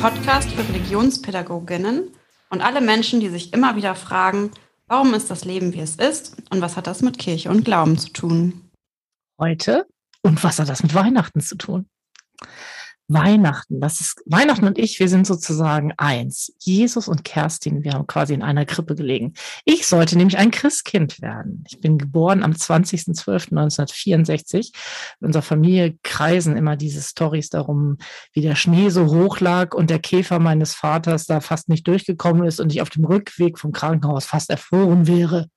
Podcast für Religionspädagoginnen und alle Menschen, die sich immer wieder fragen, warum ist das Leben, wie es ist und was hat das mit Kirche und Glauben zu tun? Heute und was hat das mit Weihnachten zu tun? Weihnachten, das ist Weihnachten und ich, wir sind sozusagen eins. Jesus und Kerstin, wir haben quasi in einer Krippe gelegen. Ich sollte nämlich ein Christkind werden. Ich bin geboren am 20.12.1964. In unserer Familie kreisen immer diese Stories darum, wie der Schnee so hoch lag und der Käfer meines Vaters da fast nicht durchgekommen ist und ich auf dem Rückweg vom Krankenhaus fast erfroren wäre.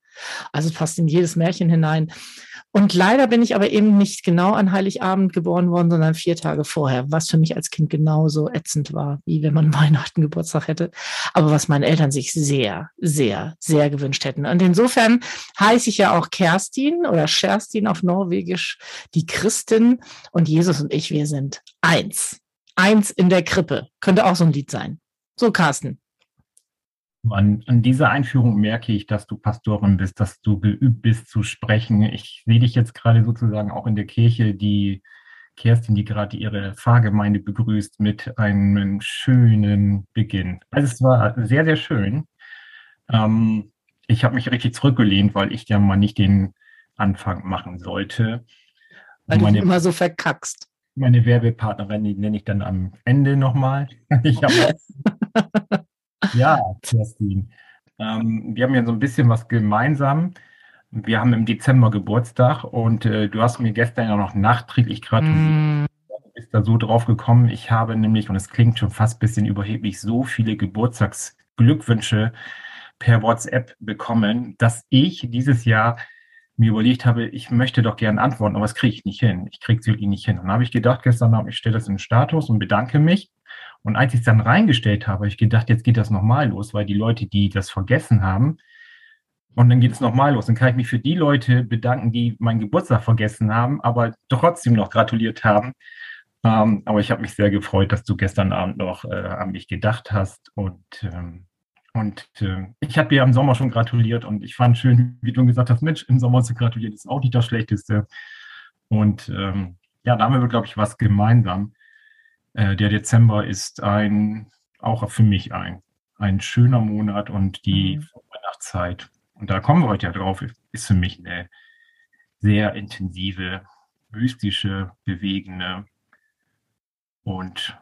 Also fast in jedes Märchen hinein. Und leider bin ich aber eben nicht genau an Heiligabend geboren worden, sondern vier Tage vorher, was für mich als Kind genauso ätzend war, wie wenn man Weihnachten Geburtstag hätte. Aber was meine Eltern sich sehr, sehr, sehr gewünscht hätten. Und insofern heiße ich ja auch Kerstin oder Scherstin auf Norwegisch, die Christin. Und Jesus und ich, wir sind eins. Eins in der Krippe. Könnte auch so ein Lied sein. So, Carsten. An, an, dieser Einführung merke ich, dass du Pastorin bist, dass du geübt bist zu sprechen. Ich sehe dich jetzt gerade sozusagen auch in der Kirche, die Kerstin, die gerade ihre Pfarrgemeinde begrüßt mit einem schönen Beginn. Also es war sehr, sehr schön. Ähm, ich habe mich richtig zurückgelehnt, weil ich ja mal nicht den Anfang machen sollte. Weil meine, du immer so verkackst. Meine Werbepartnerin, die nenne ich dann am Ende nochmal. Ich habe Ja, Kerstin. Ähm, wir haben ja so ein bisschen was gemeinsam. Wir haben im Dezember Geburtstag und äh, du hast mir gestern ja noch nachträglich gratuliert. Mm. Ist da so drauf gekommen. Ich habe nämlich, und es klingt schon fast ein bisschen überheblich, so viele Geburtstagsglückwünsche per WhatsApp bekommen, dass ich dieses Jahr mir überlegt habe, ich möchte doch gerne antworten, aber das kriege ich nicht hin. Ich kriege es wirklich nicht hin. Und dann habe ich gedacht gestern ich stelle das in den Status und bedanke mich. Und als ich es dann reingestellt habe, habe ich gedacht, jetzt geht das nochmal los, weil die Leute, die das vergessen haben, und dann geht es nochmal los. Dann kann ich mich für die Leute bedanken, die meinen Geburtstag vergessen haben, aber trotzdem noch gratuliert haben. Ähm, aber ich habe mich sehr gefreut, dass du gestern Abend noch äh, an mich gedacht hast. Und, ähm, und äh, ich habe dir im Sommer schon gratuliert und ich fand schön, wie du gesagt hast, Mensch, im Sommer zu gratulieren ist auch nicht das Schlechteste. Und ähm, ja, da haben wir, glaube ich, was gemeinsam. Äh, der Dezember ist ein, auch für mich ein, ein schöner Monat und die mhm. Weihnachtszeit, und da kommen wir heute ja drauf, ist für mich eine sehr intensive, mystische, bewegende und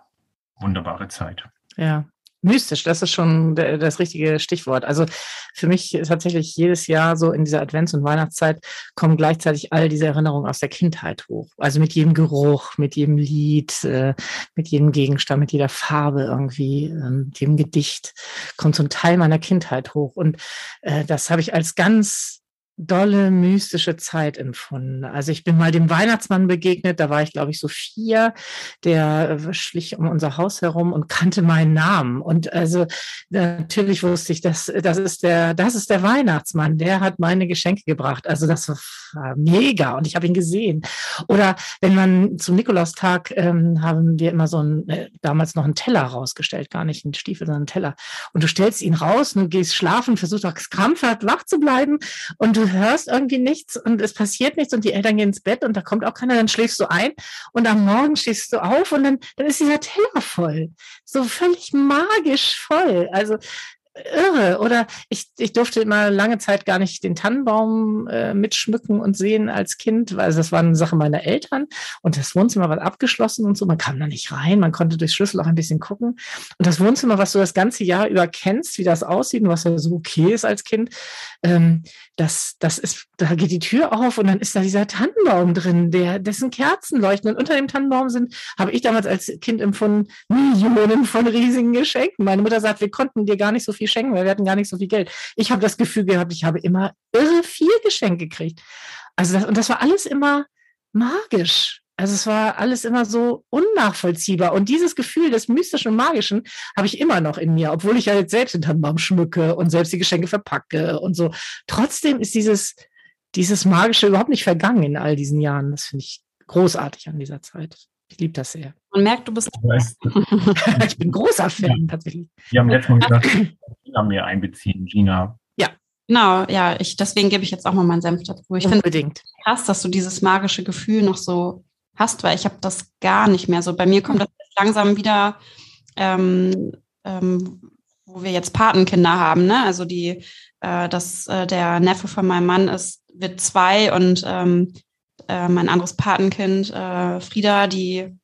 wunderbare Zeit. Ja, Mystisch, das ist schon das richtige Stichwort. Also für mich tatsächlich jedes Jahr so in dieser Advents- und Weihnachtszeit kommen gleichzeitig all diese Erinnerungen aus der Kindheit hoch. Also mit jedem Geruch, mit jedem Lied, äh, mit jedem Gegenstand, mit jeder Farbe irgendwie, ähm, mit jedem Gedicht kommt so ein Teil meiner Kindheit hoch. Und äh, das habe ich als ganz dolle mystische Zeit empfunden. Also ich bin mal dem Weihnachtsmann begegnet, da war ich glaube ich so vier, der äh, schlich um unser Haus herum und kannte meinen Namen und also natürlich wusste ich, dass das ist der das ist der Weihnachtsmann, der hat meine Geschenke gebracht. Also das war mega und ich habe ihn gesehen. Oder wenn man zum Nikolaustag ähm, haben wir immer so ein äh, damals noch einen Teller rausgestellt, gar nicht einen Stiefel, sondern einen Teller und du stellst ihn raus und du gehst schlafen, versuchst auch krampfhaft wach zu bleiben und du hörst irgendwie nichts und es passiert nichts und die Eltern gehen ins Bett und da kommt auch keiner, dann schläfst du ein und am Morgen stehst du auf und dann, dann ist dieser Teller voll. So völlig magisch voll. Also irre. Oder ich, ich durfte immer lange Zeit gar nicht den Tannenbaum äh, mitschmücken und sehen als Kind, weil das war eine Sache meiner Eltern und das Wohnzimmer war abgeschlossen und so. Man kam da nicht rein, man konnte durchs Schlüssel auch ein bisschen gucken. Und das Wohnzimmer, was du das ganze Jahr über kennst, wie das aussieht und was ja so okay ist als Kind, ähm, das, das ist, da geht die Tür auf und dann ist da dieser Tannenbaum drin, der, dessen Kerzen leuchten. Und unter dem Tannenbaum sind, habe ich damals als Kind empfunden, Millionen von riesigen Geschenken. Meine Mutter sagt, wir konnten dir gar nicht so viel schenken, weil wir hatten gar nicht so viel Geld. Ich habe das Gefühl gehabt, ich habe immer irre viel Geschenk gekriegt. Also das, und das war alles immer magisch. Also es war alles immer so unnachvollziehbar. Und dieses Gefühl des Mystischen und Magischen habe ich immer noch in mir, obwohl ich ja jetzt selbst den Tannenbaum schmücke und selbst die Geschenke verpacke und so. Trotzdem ist dieses, dieses Magische überhaupt nicht vergangen in all diesen Jahren. Das finde ich großartig an dieser Zeit. Ich liebe das sehr. Man merkt, du bist. ich bin großer Fan ja. tatsächlich. Wir haben letztes Mal gesagt, Gina mehr einbeziehen. Gina. Ja. Genau, ja, ich, deswegen gebe ich jetzt auch mal meinen Senf dazu. Ich finde krass, dass du dieses magische Gefühl noch so hast, weil ich habe das gar nicht mehr so. Bei mir kommt das langsam wieder, ähm, ähm, wo wir jetzt Patenkinder haben, ne? Also die, äh, dass äh, der Neffe von meinem Mann ist, wird zwei und ähm, äh, mein anderes Patenkind, äh, Frieda, die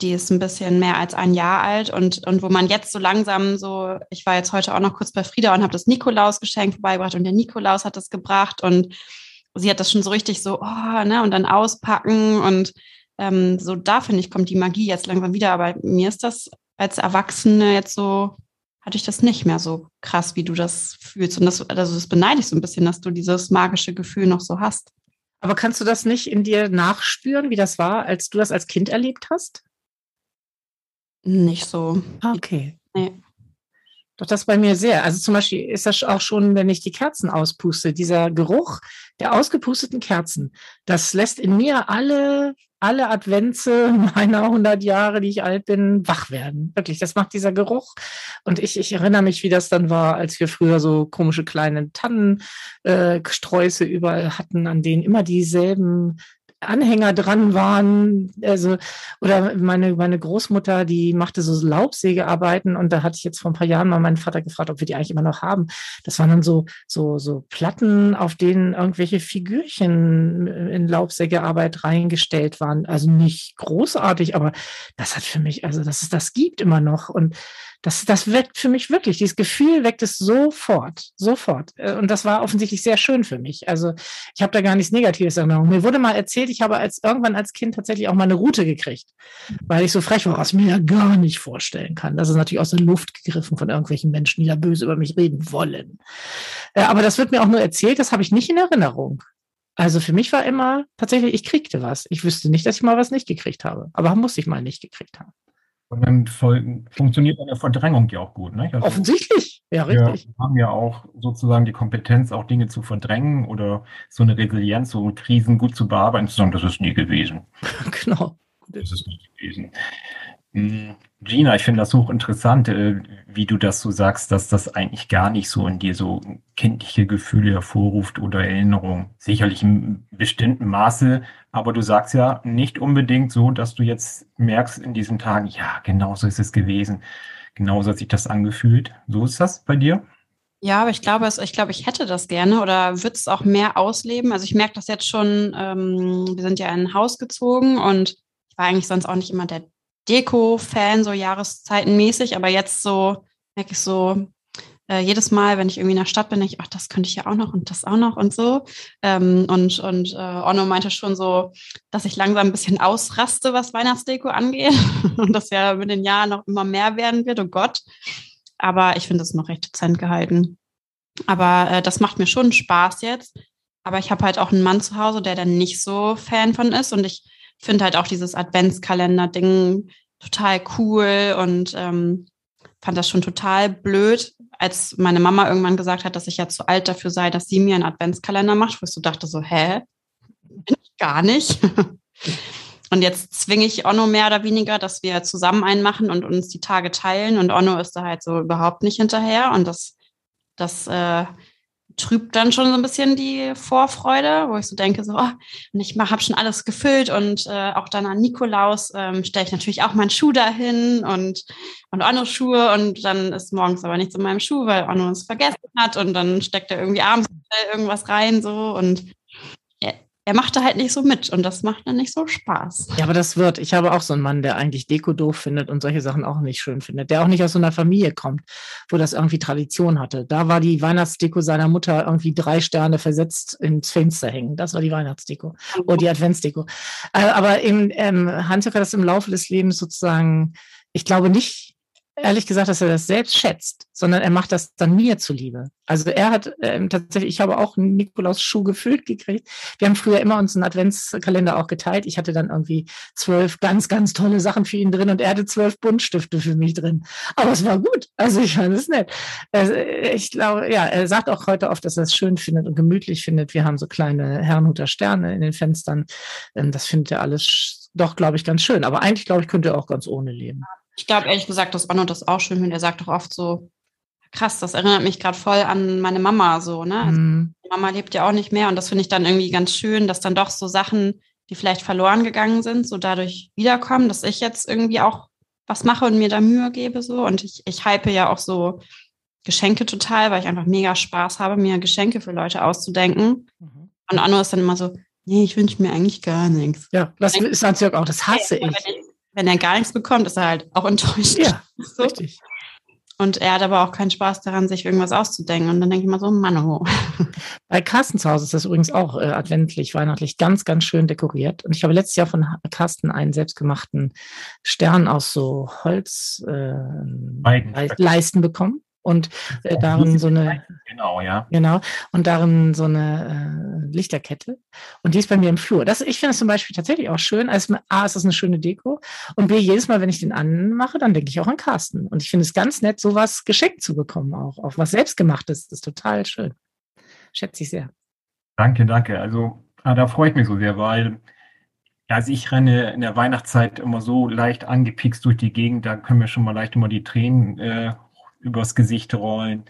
die ist ein bisschen mehr als ein Jahr alt und, und wo man jetzt so langsam so, ich war jetzt heute auch noch kurz bei Frieda und habe das Nikolaus-Geschenk vorbeigebracht und der Nikolaus hat das gebracht und sie hat das schon so richtig so, oh, ne, und dann auspacken und ähm, so da finde ich, kommt die Magie jetzt langsam wieder. Aber mir ist das als Erwachsene jetzt so, hatte ich das nicht mehr so krass, wie du das fühlst. Und das, also das beneide ich so ein bisschen, dass du dieses magische Gefühl noch so hast. Aber kannst du das nicht in dir nachspüren, wie das war, als du das als Kind erlebt hast? Nicht so. Okay. Nee. Doch das bei mir sehr. Also zum Beispiel ist das auch schon, wenn ich die Kerzen auspuste, dieser Geruch der ausgepusteten Kerzen, das lässt in mir alle, alle Adventse meiner 100 Jahre, die ich alt bin, wach werden. Wirklich, das macht dieser Geruch. Und ich, ich erinnere mich, wie das dann war, als wir früher so komische kleine Tannensträuße äh, überall hatten, an denen immer dieselben Anhänger dran waren. Also, oder meine, meine Großmutter, die machte so Laubsägearbeiten und da hatte ich jetzt vor ein paar Jahren mal meinen Vater gefragt, ob wir die eigentlich immer noch haben. Das waren dann so, so, so Platten, auf denen irgendwelche Figürchen in Laubsägearbeit reingestellt waren. Also nicht großartig, aber das hat für mich, also dass es das gibt immer noch. Und das, das weckt für mich wirklich, dieses Gefühl weckt es sofort, sofort. Äh, und das war offensichtlich sehr schön für mich. Also ich habe da gar nichts Negatives Erinnerung. Mir wurde mal erzählt, ich habe als irgendwann als Kind tatsächlich auch mal eine Route gekriegt, weil ich so frech war, was mir ja gar nicht vorstellen kann. Das ist natürlich aus der Luft gegriffen von irgendwelchen Menschen, die da böse über mich reden wollen. Äh, aber das wird mir auch nur erzählt, das habe ich nicht in Erinnerung. Also für mich war immer tatsächlich, ich kriegte was. Ich wüsste nicht, dass ich mal was nicht gekriegt habe. Aber muss ich mal nicht gekriegt haben. Und dann funktioniert eine Verdrängung ja auch gut. Ne? Also Offensichtlich, ja, richtig. Wir haben ja auch sozusagen die Kompetenz, auch Dinge zu verdrängen oder so eine Resilienz, so Krisen gut zu bearbeiten, zu sagen, das ist nie gewesen. genau. Das ist nie gewesen. Hm, Gina, ich finde das hochinteressant, äh, wie du das so sagst, dass das eigentlich gar nicht so in dir so kindliche Gefühle hervorruft oder Erinnerungen. Sicherlich in bestimmten Maße, aber du sagst ja nicht unbedingt so, dass du jetzt merkst in diesen Tagen, ja, genauso ist es gewesen. Genauso hat sich das angefühlt. So ist das bei dir? Ja, aber ich glaube, ich glaube, ich hätte das gerne oder würde es auch mehr ausleben. Also ich merke das jetzt schon, ähm, wir sind ja in ein Haus gezogen und ich war eigentlich sonst auch nicht immer der Deko-Fan, so jahreszeitenmäßig, aber jetzt so merke ich so, äh, jedes Mal, wenn ich irgendwie in der Stadt bin, denke ich, ach, das könnte ich ja auch noch und das auch noch und so. Ähm, und und äh, Onno meinte schon so, dass ich langsam ein bisschen ausraste, was Weihnachtsdeko angeht und das ja mit den Jahren noch immer mehr werden wird, oh Gott. Aber ich finde es noch recht dezent gehalten. Aber äh, das macht mir schon Spaß jetzt. Aber ich habe halt auch einen Mann zu Hause, der dann nicht so Fan von ist und ich finde halt auch dieses Adventskalender-Ding total cool und ähm, fand das schon total blöd, als meine Mama irgendwann gesagt hat, dass ich ja zu alt dafür sei, dass sie mir einen Adventskalender macht, wo ich so dachte so, hä? Ich gar nicht. Und jetzt zwinge ich Onno mehr oder weniger, dass wir zusammen einen machen und uns die Tage teilen. Und Onno ist da halt so überhaupt nicht hinterher. Und das, das äh, trübt dann schon so ein bisschen die Vorfreude, wo ich so denke, so, oh, und ich habe schon alles gefüllt und äh, auch dann an Nikolaus ähm, stelle ich natürlich auch meinen Schuh dahin und, und Onno Schuhe und dann ist morgens aber nichts in meinem Schuh, weil Onno es vergessen hat und dann steckt er irgendwie abends irgendwas rein so und er macht da halt nicht so mit und das macht dann nicht so Spaß. Ja, aber das wird. Ich habe auch so einen Mann, der eigentlich Deko doof findet und solche Sachen auch nicht schön findet, der auch nicht aus so einer Familie kommt, wo das irgendwie Tradition hatte. Da war die Weihnachtsdeko seiner Mutter irgendwie drei Sterne versetzt ins Fenster hängen. Das war die Weihnachtsdeko oder die Adventsdeko. Äh, aber eben, ähm, Hans hat das im Laufe des Lebens sozusagen, ich glaube nicht, ehrlich gesagt, dass er das selbst schätzt, sondern er macht das dann mir zuliebe. Also er hat ähm, tatsächlich, ich habe auch einen Nikolaus-Schuh gefüllt gekriegt. Wir haben früher immer uns einen Adventskalender auch geteilt. Ich hatte dann irgendwie zwölf ganz, ganz tolle Sachen für ihn drin und er hatte zwölf Buntstifte für mich drin. Aber es war gut. Also ich fand es nett. Also ich glaube, ja, er sagt auch heute oft, dass er es schön findet und gemütlich findet. Wir haben so kleine Herrnhuter Sterne in den Fenstern. Ähm, das findet er alles doch, glaube ich, ganz schön. Aber eigentlich, glaube ich, könnte er auch ganz ohne leben. Ich glaube ehrlich gesagt, dass Onno das auch schön findet. Er sagt doch oft so, krass, das erinnert mich gerade voll an meine Mama so, ne? Also, mhm. Mama lebt ja auch nicht mehr und das finde ich dann irgendwie ganz schön, dass dann doch so Sachen, die vielleicht verloren gegangen sind, so dadurch wiederkommen, dass ich jetzt irgendwie auch was mache und mir da Mühe gebe so. Und ich, ich hype ja auch so Geschenke total, weil ich einfach mega Spaß habe, mir Geschenke für Leute auszudenken. Mhm. Und Anno ist dann immer so, nee, ich wünsche mir eigentlich gar nichts. Ja, das ist Hans-Jörg auch, das hasse ich. Wenn, er gar nichts bekommt, ist er halt auch enttäuscht. Ja, so. richtig. Und er hat aber auch keinen Spaß daran, sich irgendwas auszudenken. Und dann denke ich mal so, Mann, oh. Bei Carsten zu Hause ist das übrigens auch äh, adventlich, weihnachtlich ganz, ganz schön dekoriert. Und ich habe letztes Jahr von Carsten einen selbstgemachten Stern aus so Holzleisten äh, bekommen und äh, darin so eine genau ja genau und darin so eine äh, Lichterkette und die ist bei mir im Flur. Das ich finde es zum Beispiel tatsächlich auch schön. Also a ist das eine schöne Deko und b jedes Mal wenn ich den anmache, dann denke ich auch an Carsten und ich finde es ganz nett, sowas geschenkt zu bekommen auch auch was selbstgemachtes. Das ist total schön. Schätze ich sehr. Danke, danke. Also ah, da freue ich mich so sehr, weil also ich renne in der Weihnachtszeit immer so leicht angepikst durch die Gegend, da können wir schon mal leicht immer die Tränen äh, übers Gesicht rollen.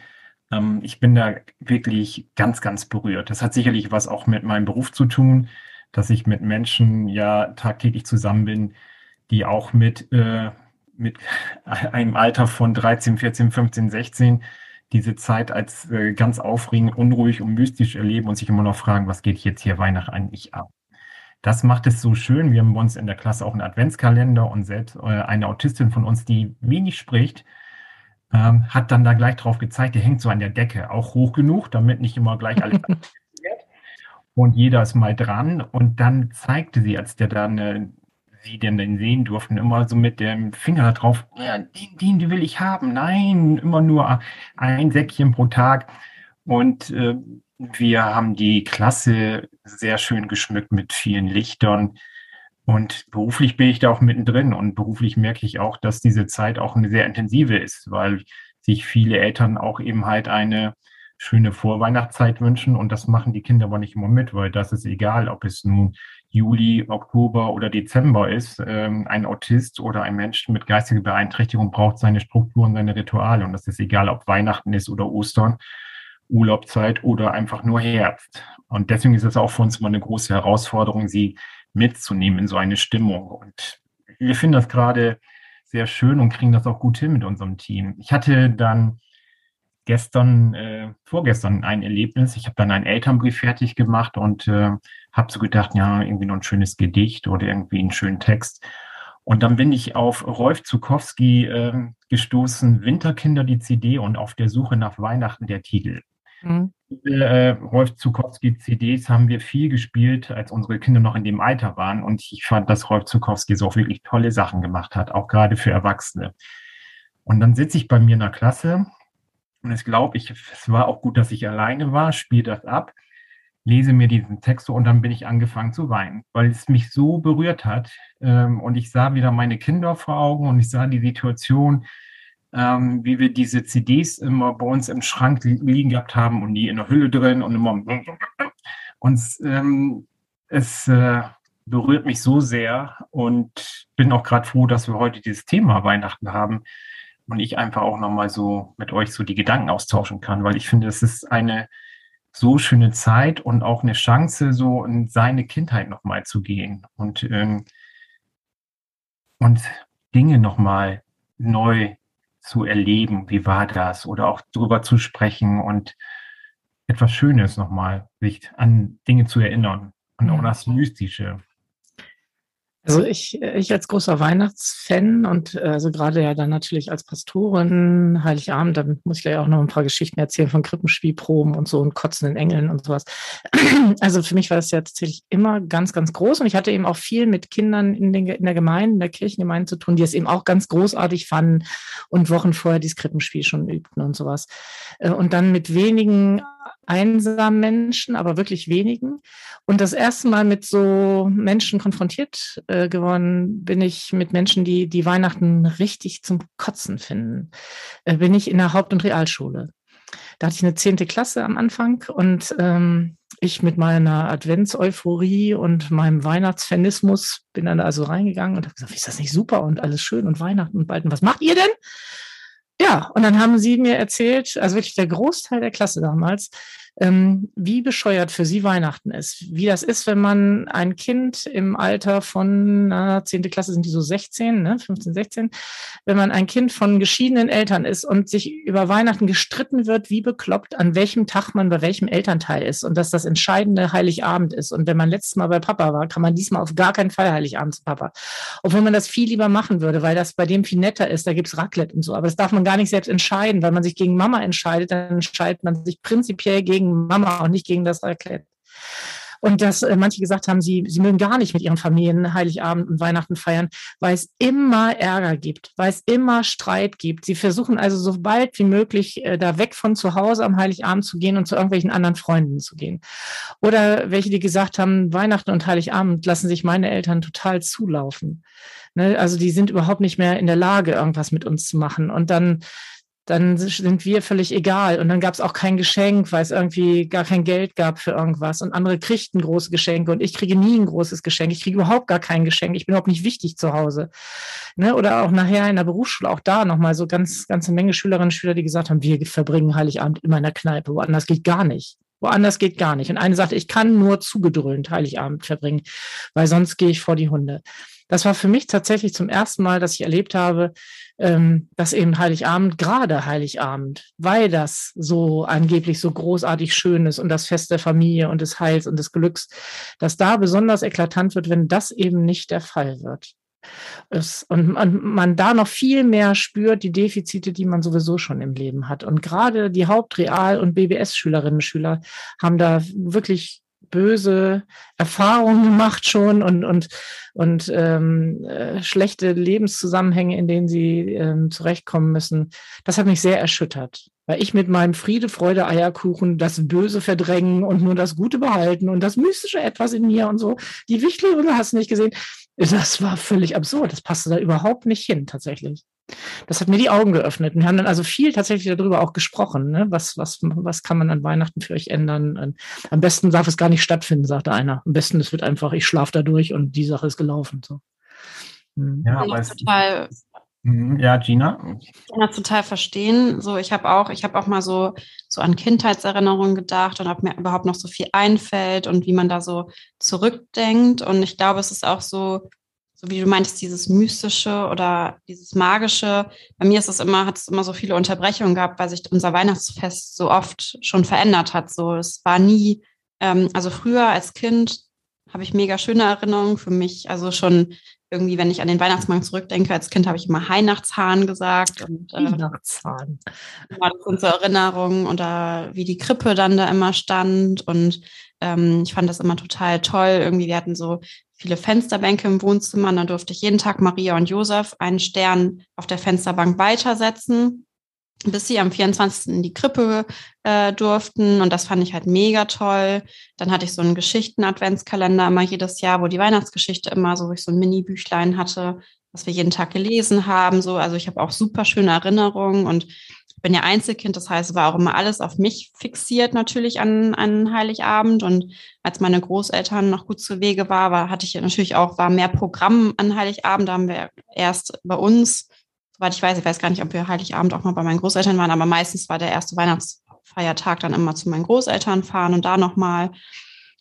Ähm, ich bin da wirklich ganz, ganz berührt. Das hat sicherlich was auch mit meinem Beruf zu tun, dass ich mit Menschen ja tagtäglich zusammen bin, die auch mit, äh, mit einem Alter von 13, 14, 15, 16 diese Zeit als äh, ganz aufregend, unruhig und mystisch erleben und sich immer noch fragen, was geht jetzt hier Weihnachten eigentlich ab? Das macht es so schön. Wir haben bei uns in der Klasse auch einen Adventskalender und selbst äh, eine Autistin von uns, die wenig spricht, ähm, hat dann da gleich drauf gezeigt, der hängt so an der Decke, auch hoch genug, damit nicht immer gleich alles wird. Und jeder ist mal dran. Und dann zeigte sie, als der dann äh, sie denn den sehen durften, immer so mit dem Finger drauf, ja, den, den, den will ich haben. Nein, immer nur ein Säckchen pro Tag. Und äh, wir haben die Klasse sehr schön geschmückt mit vielen Lichtern. Und beruflich bin ich da auch mittendrin und beruflich merke ich auch, dass diese Zeit auch eine sehr intensive ist, weil sich viele Eltern auch eben halt eine schöne Vorweihnachtszeit wünschen und das machen die Kinder aber nicht immer mit, weil das ist egal, ob es nun Juli, Oktober oder Dezember ist. Ähm, ein Autist oder ein Mensch mit geistiger Beeinträchtigung braucht seine Strukturen, seine Rituale und das ist egal, ob Weihnachten ist oder Ostern, Urlaubzeit oder einfach nur Herbst. Und deswegen ist es auch für uns immer eine große Herausforderung, sie mitzunehmen in so eine Stimmung. Und wir finden das gerade sehr schön und kriegen das auch gut hin mit unserem Team. Ich hatte dann gestern, äh, vorgestern ein Erlebnis. Ich habe dann einen Elternbrief fertig gemacht und äh, habe so gedacht, ja, irgendwie noch ein schönes Gedicht oder irgendwie einen schönen Text. Und dann bin ich auf Rolf Zukowski äh, gestoßen, Winterkinder die CD und auf der Suche nach Weihnachten der Titel. Mhm. Äh, Rolf Zukowski CDs haben wir viel gespielt, als unsere Kinder noch in dem Alter waren. Und ich fand, dass Rolf Zukowski so wirklich tolle Sachen gemacht hat, auch gerade für Erwachsene. Und dann sitze ich bei mir in der Klasse und ich glaube, ich, es war auch gut, dass ich alleine war, spiele das ab, lese mir diesen Text und dann bin ich angefangen zu weinen, weil es mich so berührt hat. Ähm, und ich sah wieder meine Kinder vor Augen und ich sah die Situation, ähm, wie wir diese CDs immer bei uns im Schrank liegen gehabt haben und die in der Hülle drin und immer und ähm, es äh, berührt mich so sehr und bin auch gerade froh, dass wir heute dieses Thema Weihnachten haben und ich einfach auch nochmal so mit euch so die Gedanken austauschen kann, weil ich finde, es ist eine so schöne Zeit und auch eine Chance, so in seine Kindheit nochmal zu gehen und, ähm, und Dinge nochmal neu zu erleben, wie war das, oder auch darüber zu sprechen und etwas Schönes nochmal, sich an Dinge zu erinnern und auch das Mystische. Also ich, ich als großer Weihnachtsfan und äh, also gerade ja dann natürlich als Pastorin, Heiligabend, da muss ich gleich auch noch ein paar Geschichten erzählen von Krippenspielproben und so und kotzenden Engeln und sowas. Also für mich war das ja tatsächlich immer ganz, ganz groß und ich hatte eben auch viel mit Kindern in, den, in der Gemeinde, in der Kirchengemeinde zu tun, die es eben auch ganz großartig fanden und Wochen vorher dieses Krippenspiel schon übten und sowas. Äh, und dann mit wenigen einsamen Menschen, aber wirklich wenigen. Und das erste Mal mit so Menschen konfrontiert äh, geworden bin ich mit Menschen, die die Weihnachten richtig zum Kotzen finden. Äh, bin ich in der Haupt- und Realschule. Da hatte ich eine zehnte Klasse am Anfang und ähm, ich mit meiner Adventseuphorie und meinem Weihnachtsfanismus bin dann also reingegangen und habe gesagt, ist das nicht super und alles schön und Weihnachten und bald. Und was macht ihr denn? Ja, und dann haben sie mir erzählt, also wirklich der Großteil der Klasse damals, ähm, wie bescheuert für Sie Weihnachten ist. Wie das ist, wenn man ein Kind im Alter von, na, 10. Klasse sind die so 16, ne, 15, 16, wenn man ein Kind von geschiedenen Eltern ist und sich über Weihnachten gestritten wird, wie bekloppt, an welchem Tag man bei welchem Elternteil ist und dass das entscheidende Heiligabend ist. Und wenn man letztes Mal bei Papa war, kann man diesmal auf gar keinen Fall Heiligabend zu Papa. Obwohl man das viel lieber machen würde, weil das bei dem viel netter ist, da gibt's Raclette und so. Aber das darf man gar nicht selbst entscheiden, weil man sich gegen Mama entscheidet, dann entscheidet man sich prinzipiell gegen gegen Mama und nicht gegen das Raclette. Und dass äh, manche gesagt haben, sie, sie mögen gar nicht mit ihren Familien Heiligabend und Weihnachten feiern, weil es immer Ärger gibt, weil es immer Streit gibt. Sie versuchen also so bald wie möglich äh, da weg von zu Hause am Heiligabend zu gehen und zu irgendwelchen anderen Freunden zu gehen. Oder welche, die gesagt haben, Weihnachten und Heiligabend lassen sich meine Eltern total zulaufen. Ne? Also die sind überhaupt nicht mehr in der Lage, irgendwas mit uns zu machen. Und dann dann sind wir völlig egal. Und dann gab es auch kein Geschenk, weil es irgendwie gar kein Geld gab für irgendwas. Und andere kriegten große Geschenke und ich kriege nie ein großes Geschenk. Ich kriege überhaupt gar kein Geschenk. Ich bin überhaupt nicht wichtig zu Hause. Ne? Oder auch nachher in der Berufsschule, auch da nochmal so ganz, ganze Menge Schülerinnen und Schüler, die gesagt haben, wir verbringen Heiligabend immer in der Kneipe. Woanders geht gar nicht. Woanders geht gar nicht. Und eine sagte, ich kann nur zugedröhnt Heiligabend verbringen, weil sonst gehe ich vor die Hunde. Das war für mich tatsächlich zum ersten Mal, dass ich erlebt habe, ähm, dass eben Heiligabend, gerade Heiligabend, weil das so angeblich so großartig schön ist und das Fest der Familie und des Heils und des Glücks, dass da besonders eklatant wird, wenn das eben nicht der Fall wird. Es, und man, man da noch viel mehr spürt, die Defizite, die man sowieso schon im Leben hat. Und gerade die Hauptreal- und BBS-Schülerinnen und Schüler haben da wirklich böse Erfahrungen gemacht schon und, und, und ähm, äh, schlechte Lebenszusammenhänge, in denen sie ähm, zurechtkommen müssen. Das hat mich sehr erschüttert. Weil ich mit meinem Friede, Freude, Eierkuchen das Böse verdrängen und nur das Gute behalten und das mystische Etwas in mir und so. Die Wichtelrunde hast du nicht gesehen. Das war völlig absurd. Das passte da überhaupt nicht hin, tatsächlich. Das hat mir die Augen geöffnet. Wir haben dann also viel tatsächlich darüber auch gesprochen. Ne? Was, was, was kann man an Weihnachten für euch ändern? Am besten darf es gar nicht stattfinden, sagte einer. Am besten, es wird einfach, ich schlafe da durch und die Sache ist gelaufen. So. Hm. Ja, aber total mhm, ja, Gina. Ich kann das total verstehen. So, ich habe auch, ich habe auch mal so, so an Kindheitserinnerungen gedacht und ob mir überhaupt noch so viel einfällt und wie man da so zurückdenkt. Und ich glaube, es ist auch so so wie du meintest, dieses Mystische oder dieses Magische. Bei mir ist es immer, hat es immer so viele Unterbrechungen gehabt, weil sich unser Weihnachtsfest so oft schon verändert hat. So, es war nie, ähm, also früher als Kind habe ich mega schöne Erinnerungen für mich. Also schon irgendwie, wenn ich an den Weihnachtsmann zurückdenke, als Kind habe ich immer Weihnachtshahn gesagt. Und, äh, Weihnachtshahn. Ja, das sind so Erinnerungen oder wie die Krippe dann da immer stand. Und ähm, ich fand das immer total toll. Irgendwie, wir hatten so viele Fensterbänke im Wohnzimmer. Und dann durfte ich jeden Tag Maria und Josef einen Stern auf der Fensterbank weitersetzen, bis sie am 24. in die Krippe äh, durften. Und das fand ich halt mega toll. Dann hatte ich so einen Geschichten-Adventskalender immer jedes Jahr, wo die Weihnachtsgeschichte immer so, wo ich so ein Mini-Büchlein hatte, was wir jeden Tag gelesen haben. So, also ich habe auch super schöne Erinnerungen und bin ja Einzelkind, das heißt, war auch immer alles auf mich fixiert natürlich an, an Heiligabend. Und als meine Großeltern noch gut zu Wege war, war, hatte ich natürlich auch, war mehr Programm an Heiligabend. Da haben wir erst bei uns, soweit ich weiß, ich weiß gar nicht, ob wir Heiligabend auch mal bei meinen Großeltern waren, aber meistens war der erste Weihnachtsfeiertag dann immer zu meinen Großeltern fahren und da nochmal.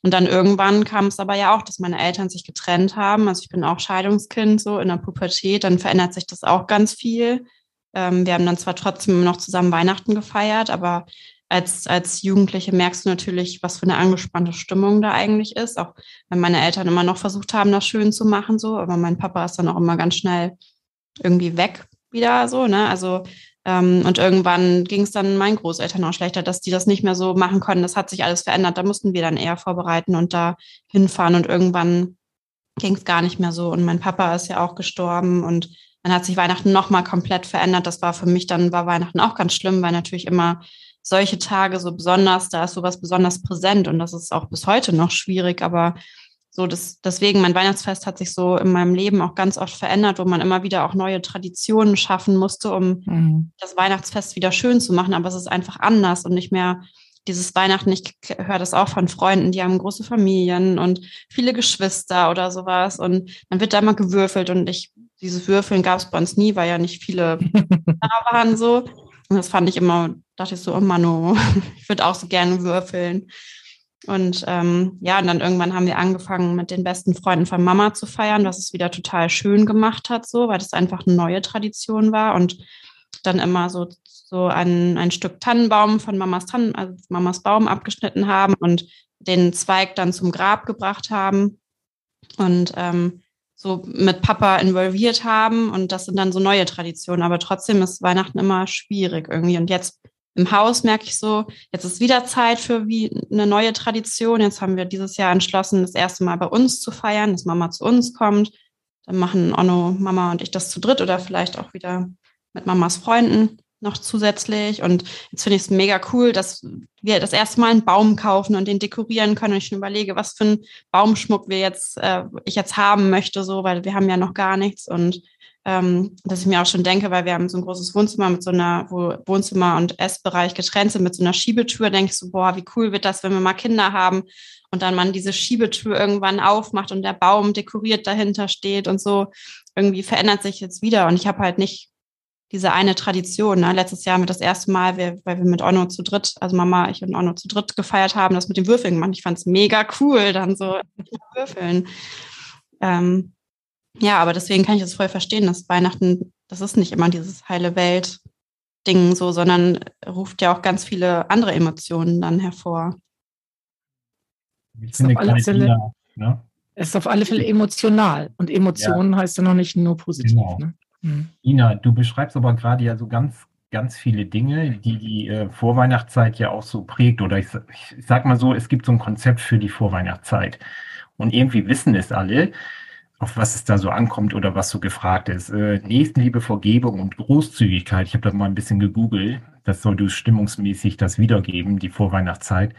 Und dann irgendwann kam es aber ja auch, dass meine Eltern sich getrennt haben. Also ich bin auch Scheidungskind, so in der Pubertät, dann verändert sich das auch ganz viel. Ähm, wir haben dann zwar trotzdem noch zusammen Weihnachten gefeiert, aber als, als Jugendliche merkst du natürlich, was für eine angespannte Stimmung da eigentlich ist. Auch wenn meine Eltern immer noch versucht haben, das schön zu machen, so, aber mein Papa ist dann auch immer ganz schnell irgendwie weg wieder so, ne? Also ähm, und irgendwann ging es dann meinen Großeltern auch schlechter, dass die das nicht mehr so machen konnten. Das hat sich alles verändert. Da mussten wir dann eher vorbereiten und da hinfahren und irgendwann ging es gar nicht mehr so. Und mein Papa ist ja auch gestorben und dann hat sich Weihnachten nochmal komplett verändert. Das war für mich dann, war Weihnachten auch ganz schlimm, weil natürlich immer solche Tage so besonders, da ist sowas besonders präsent und das ist auch bis heute noch schwierig, aber so das, deswegen, mein Weihnachtsfest hat sich so in meinem Leben auch ganz oft verändert, wo man immer wieder auch neue Traditionen schaffen musste, um mhm. das Weihnachtsfest wieder schön zu machen. Aber es ist einfach anders und nicht mehr dieses Weihnachten. Ich höre das auch von Freunden, die haben große Familien und viele Geschwister oder sowas. Und dann wird da immer gewürfelt und ich dieses Würfeln gab es bei uns nie, weil ja nicht viele da waren so. Und das fand ich immer, dachte ich so, oh Mano, ich würde auch so gerne würfeln. Und ähm, ja, und dann irgendwann haben wir angefangen, mit den besten Freunden von Mama zu feiern, was es wieder total schön gemacht hat, so, weil das einfach eine neue Tradition war. Und dann immer so, so ein, ein Stück Tannenbaum von Mamas Tannen, also Mamas Baum abgeschnitten haben und den Zweig dann zum Grab gebracht haben und ähm, so mit Papa involviert haben. Und das sind dann so neue Traditionen. Aber trotzdem ist Weihnachten immer schwierig irgendwie. Und jetzt im Haus merke ich so, jetzt ist wieder Zeit für wie eine neue Tradition. Jetzt haben wir dieses Jahr entschlossen, das erste Mal bei uns zu feiern, dass Mama zu uns kommt. Dann machen Onno, Mama und ich das zu dritt oder vielleicht auch wieder mit Mamas Freunden noch zusätzlich. Und jetzt finde ich es mega cool, dass wir das erste Mal einen Baum kaufen und den dekorieren können. Und ich schon überlege, was für einen Baumschmuck wir jetzt, äh, ich jetzt haben möchte, so, weil wir haben ja noch gar nichts. Und ähm, dass ich mir auch schon denke, weil wir haben so ein großes Wohnzimmer mit so einer, wo Wohnzimmer und Essbereich getrennt sind mit so einer Schiebetür, denke ich so, boah, wie cool wird das, wenn wir mal Kinder haben und dann man diese Schiebetür irgendwann aufmacht und der Baum dekoriert dahinter steht und so. Irgendwie verändert sich jetzt wieder und ich habe halt nicht diese eine Tradition. Ne? Letztes Jahr haben wir das erste Mal, wir, weil wir mit Onno zu dritt, also Mama, ich und Onno zu dritt gefeiert haben, das mit den Würfeln gemacht. Ich fand es mega cool, dann so Würfeln. Ähm, ja, aber deswegen kann ich das voll verstehen, dass Weihnachten, das ist nicht immer dieses heile Welt Ding so, sondern ruft ja auch ganz viele andere Emotionen dann hervor. Ich finde, Fälle, ne? Es ist auf alle Fälle emotional. Und Emotionen ja. heißt ja noch nicht nur positiv. Genau. Ne? Mhm. Ina, du beschreibst aber gerade ja so ganz, ganz viele Dinge, die die äh, Vorweihnachtszeit ja auch so prägt. Oder ich, ich sag mal so, es gibt so ein Konzept für die Vorweihnachtszeit. Und irgendwie wissen es alle, auf was es da so ankommt oder was so gefragt ist. Äh, Nächstenliebe, Vergebung und Großzügigkeit. Ich habe das mal ein bisschen gegoogelt. Das soll du stimmungsmäßig das wiedergeben, die Vorweihnachtszeit.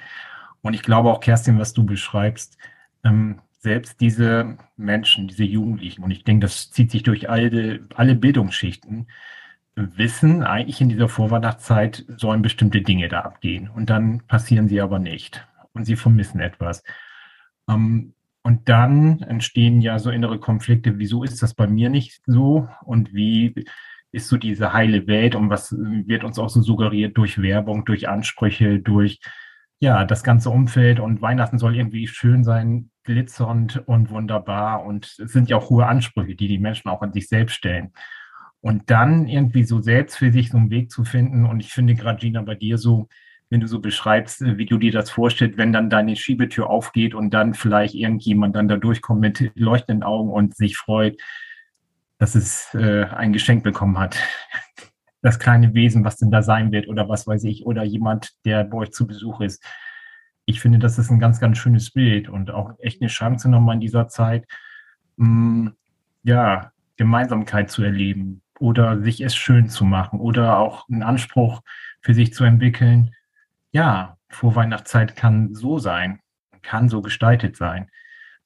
Und ich glaube auch, Kerstin, was du beschreibst, ähm, selbst diese Menschen, diese Jugendlichen, und ich denke, das zieht sich durch alle, alle Bildungsschichten, wissen, eigentlich in dieser Vorweihnachtszeit sollen bestimmte Dinge da abgehen. Und dann passieren sie aber nicht. Und sie vermissen etwas. Ähm, und dann entstehen ja so innere Konflikte. Wieso ist das bei mir nicht so? Und wie ist so diese heile Welt? Und was wird uns auch so suggeriert durch Werbung, durch Ansprüche, durch ja, das ganze Umfeld und Weihnachten soll irgendwie schön sein, glitzernd und wunderbar und es sind ja auch hohe Ansprüche, die die Menschen auch an sich selbst stellen. Und dann irgendwie so selbst für sich so einen Weg zu finden und ich finde gerade Gina bei dir so, wenn du so beschreibst, äh, wie du dir das vorstellst, wenn dann deine Schiebetür aufgeht und dann vielleicht irgendjemand dann da durchkommt mit leuchtenden Augen und sich freut, dass es äh, ein Geschenk bekommen hat. Das kleine Wesen, was denn da sein wird oder was weiß ich, oder jemand, der bei euch zu Besuch ist. Ich finde, das ist ein ganz, ganz schönes Bild und auch echt eine Chance nochmal in dieser Zeit, mh, mm, ja, Gemeinsamkeit zu erleben oder sich es schön zu machen oder auch einen Anspruch für sich zu entwickeln, ja, Vorweihnachtszeit kann so sein, kann so gestaltet sein.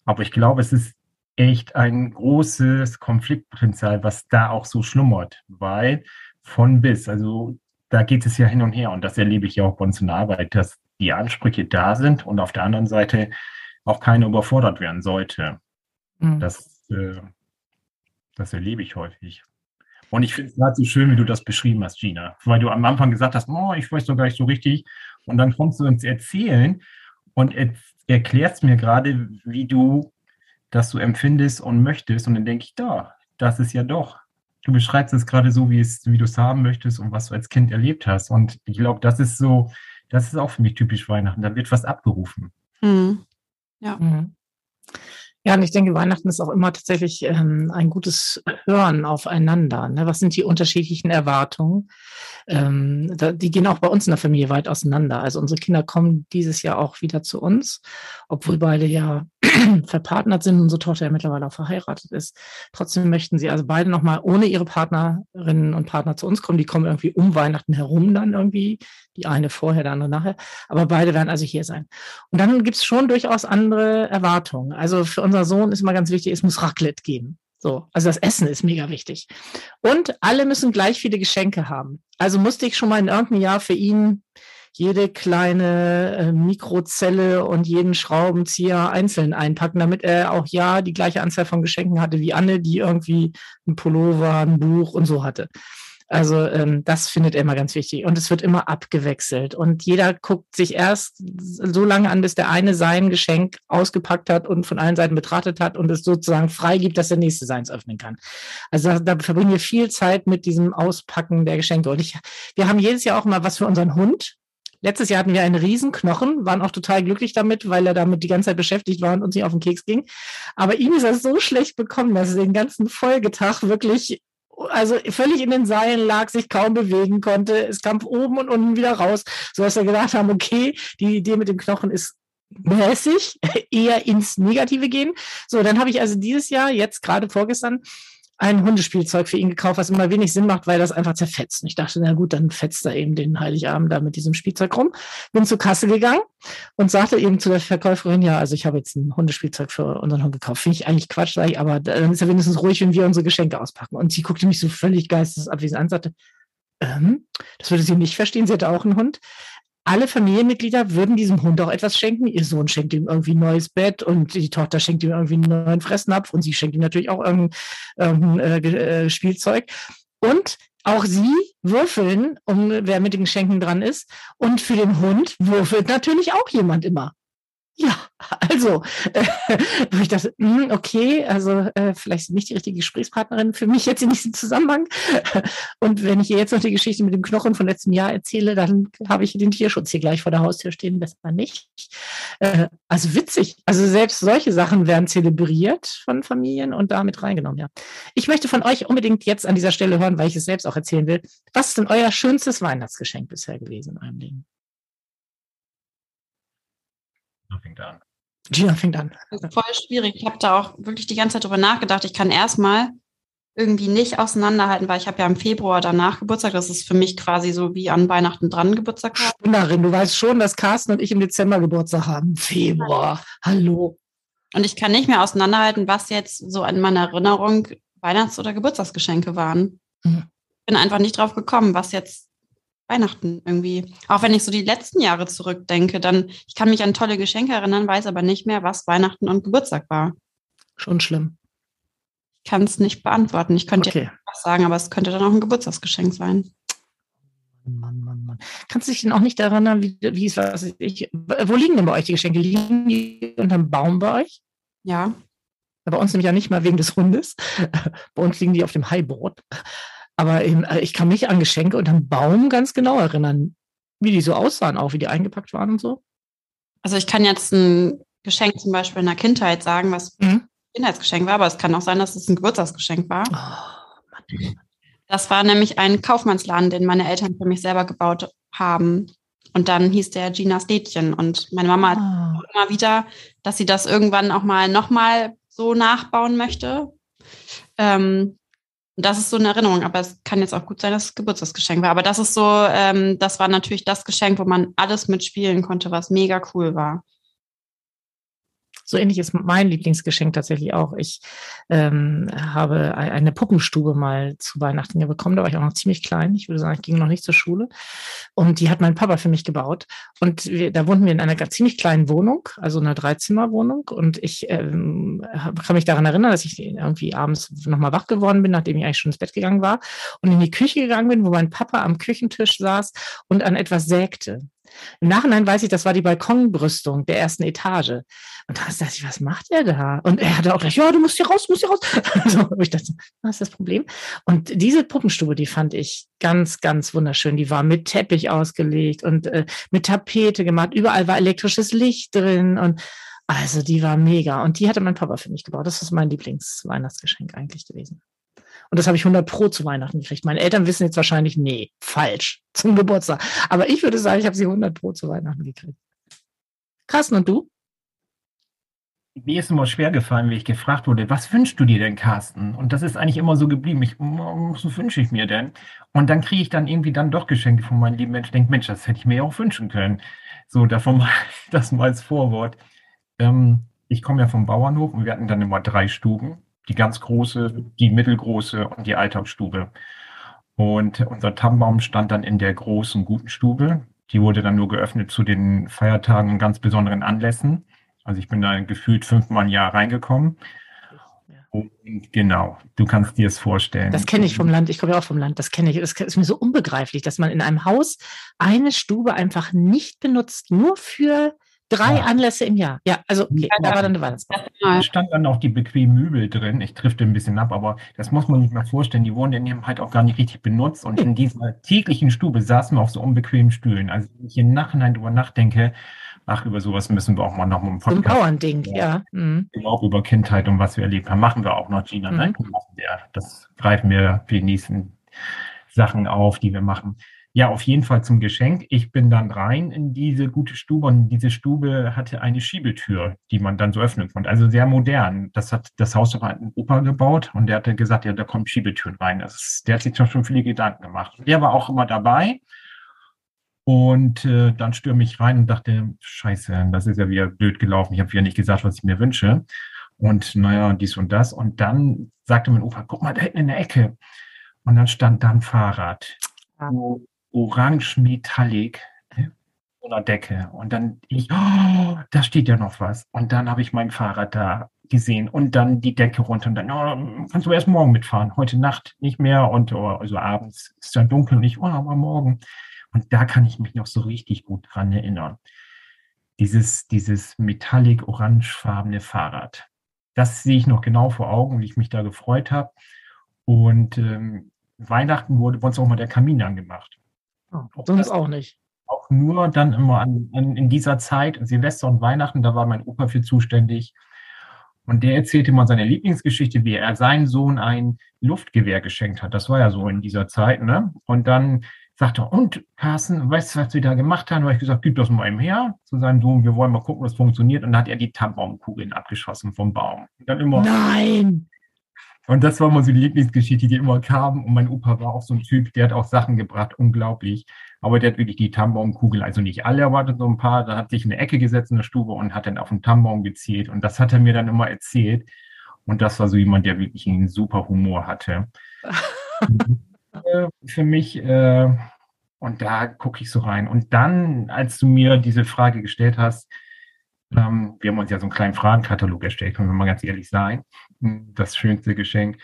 Aber ich glaube, es ist echt ein großes Konfliktpotenzial, was da auch so schlummert, weil von bis, also da geht es ja hin und her und das erlebe ich ja auch bei uns in der Arbeit, dass die Ansprüche da sind und auf der anderen Seite auch keiner überfordert werden sollte. Mhm. Das, äh, das erlebe ich häufig. Und ich finde es gerade so schön, wie du das beschrieben hast, Gina, weil du am Anfang gesagt hast, oh, ich weiß doch gar nicht so richtig, und dann kommst du ins Erzählen und er, erklärst mir gerade, wie du das so empfindest und möchtest. Und dann denke ich, da, das ist ja doch. Du beschreibst es gerade so, wie, es, wie du es haben möchtest und was du als Kind erlebt hast. Und ich glaube, das ist so, das ist auch für mich typisch Weihnachten. Da wird was abgerufen. Mhm. Ja. Mhm. Ja, und ich denke, Weihnachten ist auch immer tatsächlich ähm, ein gutes Hören aufeinander. Ne? Was sind die unterschiedlichen Erwartungen? Ähm, da, die gehen auch bei uns in der Familie weit auseinander. Also unsere Kinder kommen dieses Jahr auch wieder zu uns, obwohl beide ja verpartnert sind, unsere Tochter ja mittlerweile auch verheiratet ist. Trotzdem möchten sie also beide nochmal ohne ihre Partnerinnen und Partner zu uns kommen. Die kommen irgendwie um Weihnachten herum dann irgendwie. Die eine vorher, der andere nachher. Aber beide werden also hier sein. Und dann gibt es schon durchaus andere Erwartungen. Also für unser Sohn ist immer ganz wichtig, es muss Raclette geben. So, also das Essen ist mega wichtig. Und alle müssen gleich viele Geschenke haben. Also musste ich schon mal in irgendeinem Jahr für ihn jede kleine äh, Mikrozelle und jeden Schraubenzieher einzeln einpacken, damit er auch ja die gleiche Anzahl von Geschenken hatte wie Anne, die irgendwie ein Pullover, ein Buch und so hatte. Also ähm, das findet er immer ganz wichtig. Und es wird immer abgewechselt. Und jeder guckt sich erst so lange an, bis der eine sein Geschenk ausgepackt hat und von allen Seiten betrachtet hat und es sozusagen freigibt, dass der nächste seins öffnen kann. Also da, da verbringen wir viel Zeit mit diesem Auspacken der Geschenke. Und ich, wir haben jedes Jahr auch mal was für unseren Hund. Letztes Jahr hatten wir einen Riesenknochen, waren auch total glücklich damit, weil er damit die ganze Zeit beschäftigt war und uns nicht auf den Keks ging. Aber ihm ist das so schlecht bekommen, dass er den ganzen Folgetag wirklich also völlig in den Seilen lag, sich kaum bewegen konnte. Es kam oben und unten wieder raus, so dass wir gedacht haben, okay, die Idee mit dem Knochen ist mäßig, eher ins Negative gehen. So, dann habe ich also dieses Jahr, jetzt gerade vorgestern, ein Hundespielzeug für ihn gekauft, was immer wenig Sinn macht, weil das einfach zerfetzt. Und ich dachte, na gut, dann fetzt er eben den Heiligabend da mit diesem Spielzeug rum. Bin zur Kasse gegangen und sagte eben zu der Verkäuferin, ja, also ich habe jetzt ein Hundespielzeug für unseren Hund gekauft. Finde ich eigentlich Quatsch, sag ich, aber dann ist er wenigstens ruhig, wenn wir unsere Geschenke auspacken. Und sie guckte mich so völlig geistesabwesend an und sagte, ähm, das würde sie nicht verstehen, sie hatte auch einen Hund alle Familienmitglieder würden diesem Hund auch etwas schenken. Ihr Sohn schenkt ihm irgendwie ein neues Bett und die Tochter schenkt ihm irgendwie einen neuen Fressnapf und sie schenkt ihm natürlich auch irgendein, irgendein äh, äh, Spielzeug. Und auch sie würfeln, um wer mit den Geschenken dran ist. Und für den Hund würfelt natürlich auch jemand immer. Ja, also, äh, wo ich dachte, mh, hm, okay, also äh, vielleicht nicht die richtige Gesprächspartnerin für mich jetzt in diesem Zusammenhang. Und wenn ich ihr jetzt noch die Geschichte mit dem Knochen von letztem Jahr erzähle, dann habe ich den Tierschutz hier gleich vor der Haustür stehen, besser nicht. Äh, also witzig. Also selbst solche Sachen werden zelebriert von Familien und damit reingenommen, ja. Ich möchte von euch unbedingt jetzt an dieser Stelle hören, weil ich es selbst auch erzählen will. Was ist denn euer schönstes Weihnachtsgeschenk bisher gewesen in eurem Leben? Gina fängt an. Gina fängt an. voll schwierig. Ich habe da auch wirklich die ganze Zeit drüber nachgedacht. Ich kann erstmal irgendwie nicht auseinanderhalten, weil ich habe ja im Februar danach Geburtstag. Das ist für mich quasi so wie an Weihnachten dran Geburtstag. Spinnerin, du weißt schon, dass Carsten und ich im Dezember Geburtstag haben. Februar. Hallo. Und ich kann nicht mehr auseinanderhalten, was jetzt so an meiner Erinnerung Weihnachts- oder Geburtstagsgeschenke waren. Mhm. Bin einfach nicht drauf gekommen, was jetzt Weihnachten irgendwie. Auch wenn ich so die letzten Jahre zurückdenke, dann, ich kann mich an tolle Geschenke erinnern, weiß aber nicht mehr, was Weihnachten und Geburtstag war. Schon schlimm. Ich kann es nicht beantworten. Ich könnte okay. ja was sagen, aber es könnte dann auch ein Geburtstagsgeschenk sein. Mann, Mann, Mann. Kannst du dich denn auch nicht erinnern, wie, wie es was ich, wo liegen denn bei euch die Geschenke? Liegen die unterm Baum bei euch? Ja. Bei uns nämlich ja nicht mal wegen des Hundes. bei uns liegen die auf dem Highboard. Aber eben, äh, ich kann mich an Geschenke unterm Baum ganz genau erinnern, wie die so aussahen, auch wie die eingepackt waren und so. Also ich kann jetzt ein Geschenk zum Beispiel in der Kindheit sagen, was mhm. ein Kindheitsgeschenk war, aber es kann auch sein, dass es ein Geburtstagsgeschenk war. Oh, das war nämlich ein Kaufmannsladen, den meine Eltern für mich selber gebaut haben. Und dann hieß der Ginas Städtchen. Und meine Mama oh. hat immer wieder, dass sie das irgendwann auch mal nochmal so nachbauen möchte. Ähm, und das ist so eine Erinnerung, aber es kann jetzt auch gut sein, dass es Geburtstagsgeschenk war. Aber das ist so, ähm, das war natürlich das Geschenk, wo man alles mitspielen konnte, was mega cool war. So ähnlich ist mein Lieblingsgeschenk tatsächlich auch. Ich ähm, habe eine Puppenstube mal zu Weihnachten bekommen. Da war ich auch noch ziemlich klein. Ich würde sagen, ich ging noch nicht zur Schule. Und die hat mein Papa für mich gebaut. Und wir, da wohnten wir in einer ziemlich kleinen Wohnung, also einer Dreizimmerwohnung. Und ich ähm, kann mich daran erinnern, dass ich irgendwie abends nochmal wach geworden bin, nachdem ich eigentlich schon ins Bett gegangen war und in die Küche gegangen bin, wo mein Papa am Küchentisch saß und an etwas sägte. Im Nachhinein weiß ich, das war die Balkonbrüstung der ersten Etage. Und da dachte ich, was macht er da? Und er hatte auch gleich, ja, du musst hier raus, du musst hier raus. so, ich dachte, was ist das Problem? Und diese Puppenstube, die fand ich ganz, ganz wunderschön. Die war mit Teppich ausgelegt und äh, mit Tapete gemacht. Überall war elektrisches Licht drin und also die war mega. Und die hatte mein Papa für mich gebaut. Das ist mein Lieblingsweihnachtsgeschenk eigentlich gewesen. Und das habe ich 100 Pro zu Weihnachten gekriegt. Meine Eltern wissen jetzt wahrscheinlich, nee, falsch, zum Geburtstag. Aber ich würde sagen, ich habe sie 100 Pro zu Weihnachten gekriegt. Carsten, und du? Mir ist immer schwer gefallen, wie ich gefragt wurde, was wünschst du dir denn, Carsten? Und das ist eigentlich immer so geblieben. Ich, was wünsche ich mir denn? Und dann kriege ich dann irgendwie dann doch Geschenke von meinen lieben Menschen. Denke, Mensch, das hätte ich mir ja auch wünschen können. So, davon mal, das mal als Vorwort. Ähm, ich komme ja vom Bauernhof und wir hatten dann immer drei Stuben die ganz große, die mittelgroße und die Alltagsstube. Und unser Tannenbaum stand dann in der großen, guten Stube. Die wurde dann nur geöffnet zu den Feiertagen und ganz besonderen Anlässen. Also ich bin da gefühlt fünfmal im Jahr reingekommen. Und genau, du kannst dir es vorstellen. Das kenne ich vom Land. Ich komme ja auch vom Land. Das kenne ich. Das ist mir so unbegreiflich, dass man in einem Haus eine Stube einfach nicht benutzt, nur für drei ja. Anlässe im Jahr. Ja, also okay, da war dann eine Weihnachtsbaum. Da stand dann auch die bequemen Möbel drin. Ich trifft ein bisschen ab, aber das muss man sich mal vorstellen. Die wurden dann halt auch gar nicht richtig benutzt. Und in dieser täglichen Stube saßen wir auf so unbequemen Stühlen. Also wenn ich im Nachhinein darüber nachdenke, ach, über sowas müssen wir auch mal noch mal im Podcast. So ein Bauernding, ja. Mhm. Auch über Kindheit und was wir erlebt haben, machen wir auch noch, Gina. Mhm. Ne? Das greifen wir für die nächsten Sachen auf, die wir machen. Ja, auf jeden Fall zum Geschenk. Ich bin dann rein in diese gute Stube und diese Stube hatte eine Schiebetür, die man dann so öffnen konnte. Also sehr modern. Das hat das Haus aber ein Opa gebaut und der hatte gesagt, ja, da kommen Schiebetüren rein. Ist, der hat sich schon viele Gedanken gemacht. Der war auch immer dabei. Und äh, dann stürme ich rein und dachte, scheiße, das ist ja wieder blöd gelaufen. Ich habe wieder nicht gesagt, was ich mir wünsche. Und naja, dies und das. Und dann sagte mein Opa, guck mal, da hinten in der Ecke. Und dann stand da ein Fahrrad. So orange metallic so einer Decke. Und dann ich, oh, da steht ja noch was. Und dann habe ich mein Fahrrad da gesehen und dann die Decke runter und dann, oh, kannst du erst morgen mitfahren, heute Nacht nicht mehr und oh, also abends ist dann dunkel und ich, oh, aber morgen. Und da kann ich mich noch so richtig gut dran erinnern. Dieses, dieses metallic-orangefarbene Fahrrad. Das sehe ich noch genau vor Augen, wie ich mich da gefreut habe. Und ähm, Weihnachten wurde bei uns auch mal der Kamin angemacht. Oh, sonst auch nicht. Auch nur dann immer an, an, in dieser Zeit, Silvester und Weihnachten, da war mein Opa für zuständig. Und der erzählte mal seine Lieblingsgeschichte, wie er seinem Sohn ein Luftgewehr geschenkt hat. Das war ja so in dieser Zeit, ne? Und dann sagte er, und Carsten, weißt du, was wir da gemacht haben? Da habe ich gesagt, gib das mal ihm her zu seinem Sohn, wir wollen mal gucken, was funktioniert. Und dann hat er die Tannenbaumkugeln abgeschossen vom Baum. Und dann immer, Nein! Und das war immer so die Lieblingsgeschichte, die immer kam. Und mein Opa war auch so ein Typ, der hat auch Sachen gebracht, unglaublich. Aber der hat wirklich die Tannenbaumkugel, also nicht alle erwartet, so ein paar. Da hat sich in eine Ecke gesetzt in der Stube und hat dann auf den Tannenbaum gezielt. Und das hat er mir dann immer erzählt. Und das war so jemand, der wirklich einen super Humor hatte. Äh, für mich, äh, und da gucke ich so rein. Und dann, als du mir diese Frage gestellt hast, ähm, wir haben uns ja so einen kleinen Fragenkatalog erstellt, können wir mal ganz ehrlich sein. Das schönste Geschenk.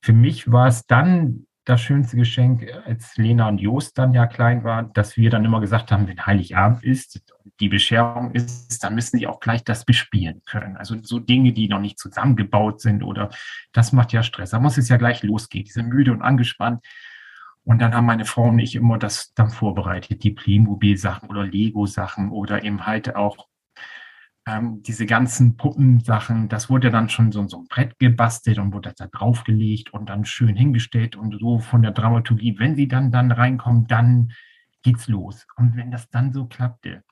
Für mich war es dann das schönste Geschenk, als Lena und Jost dann ja klein waren, dass wir dann immer gesagt haben, wenn Heiligabend ist, die Bescherung ist, dann müssen sie auch gleich das bespielen können. Also so Dinge, die noch nicht zusammengebaut sind oder das macht ja Stress. Da muss es ja gleich losgehen. Die sind müde und angespannt. Und dann haben meine Frau und ich immer das dann vorbereitet, die Playmobil-Sachen oder Lego-Sachen oder eben halt auch ähm, diese ganzen Puppensachen. Das wurde dann schon so, so ein Brett gebastelt und wurde da draufgelegt und dann schön hingestellt und so von der Dramaturgie. Wenn sie dann, dann reinkommen, dann geht's los. Und wenn das dann so klappte,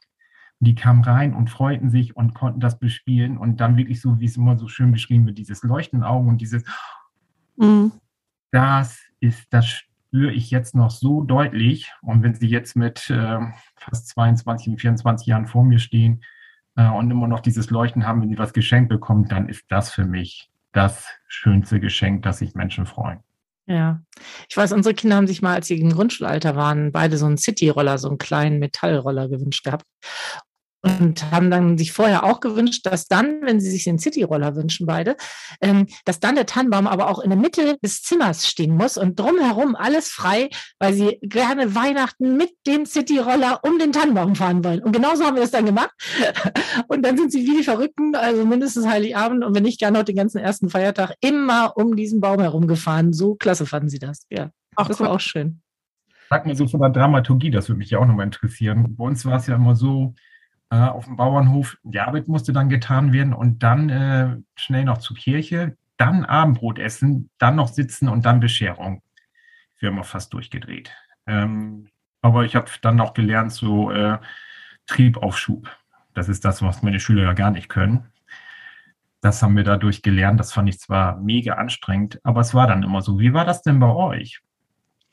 die kamen rein und freuten sich und konnten das bespielen und dann wirklich so, wie es immer so schön beschrieben wird, dieses Leuchten Augen und dieses, mhm. das ist das spüre ich jetzt noch so deutlich. Und wenn Sie jetzt mit äh, fast 22, 24 Jahren vor mir stehen äh, und immer noch dieses Leuchten haben, wenn Sie was geschenkt bekommen, dann ist das für mich das schönste Geschenk, das sich Menschen freuen. Ja, ich weiß, unsere Kinder haben sich mal, als sie im Grundschulalter waren, beide so einen City-Roller, so einen kleinen Metallroller gewünscht gehabt und haben dann sich vorher auch gewünscht, dass dann, wenn sie sich den City-Roller wünschen, beide, ähm, dass dann der Tannenbaum aber auch in der Mitte des Zimmers stehen muss und drumherum alles frei, weil sie gerne Weihnachten mit dem City-Roller um den Tannenbaum fahren wollen. Und genauso haben wir das dann gemacht. Und dann sind sie wie die Verrückten, also mindestens Heiligabend und wenn nicht gerne noch den ganzen ersten Feiertag, immer um diesen Baum herumgefahren. So klasse fanden sie das. Ja, Ach, das war auch schön. Sag mir so von der Dramaturgie, das würde mich ja auch nochmal interessieren. Bei uns war es ja immer so, äh, auf dem Bauernhof. Die Arbeit musste dann getan werden und dann äh, schnell noch zur Kirche, dann Abendbrot essen, dann noch sitzen und dann Bescherung. Wir haben auch fast durchgedreht. Ähm, aber ich habe dann noch gelernt, so äh, Triebaufschub. Das ist das, was meine Schüler ja gar nicht können. Das haben wir dadurch gelernt. Das fand ich zwar mega anstrengend, aber es war dann immer so. Wie war das denn bei euch?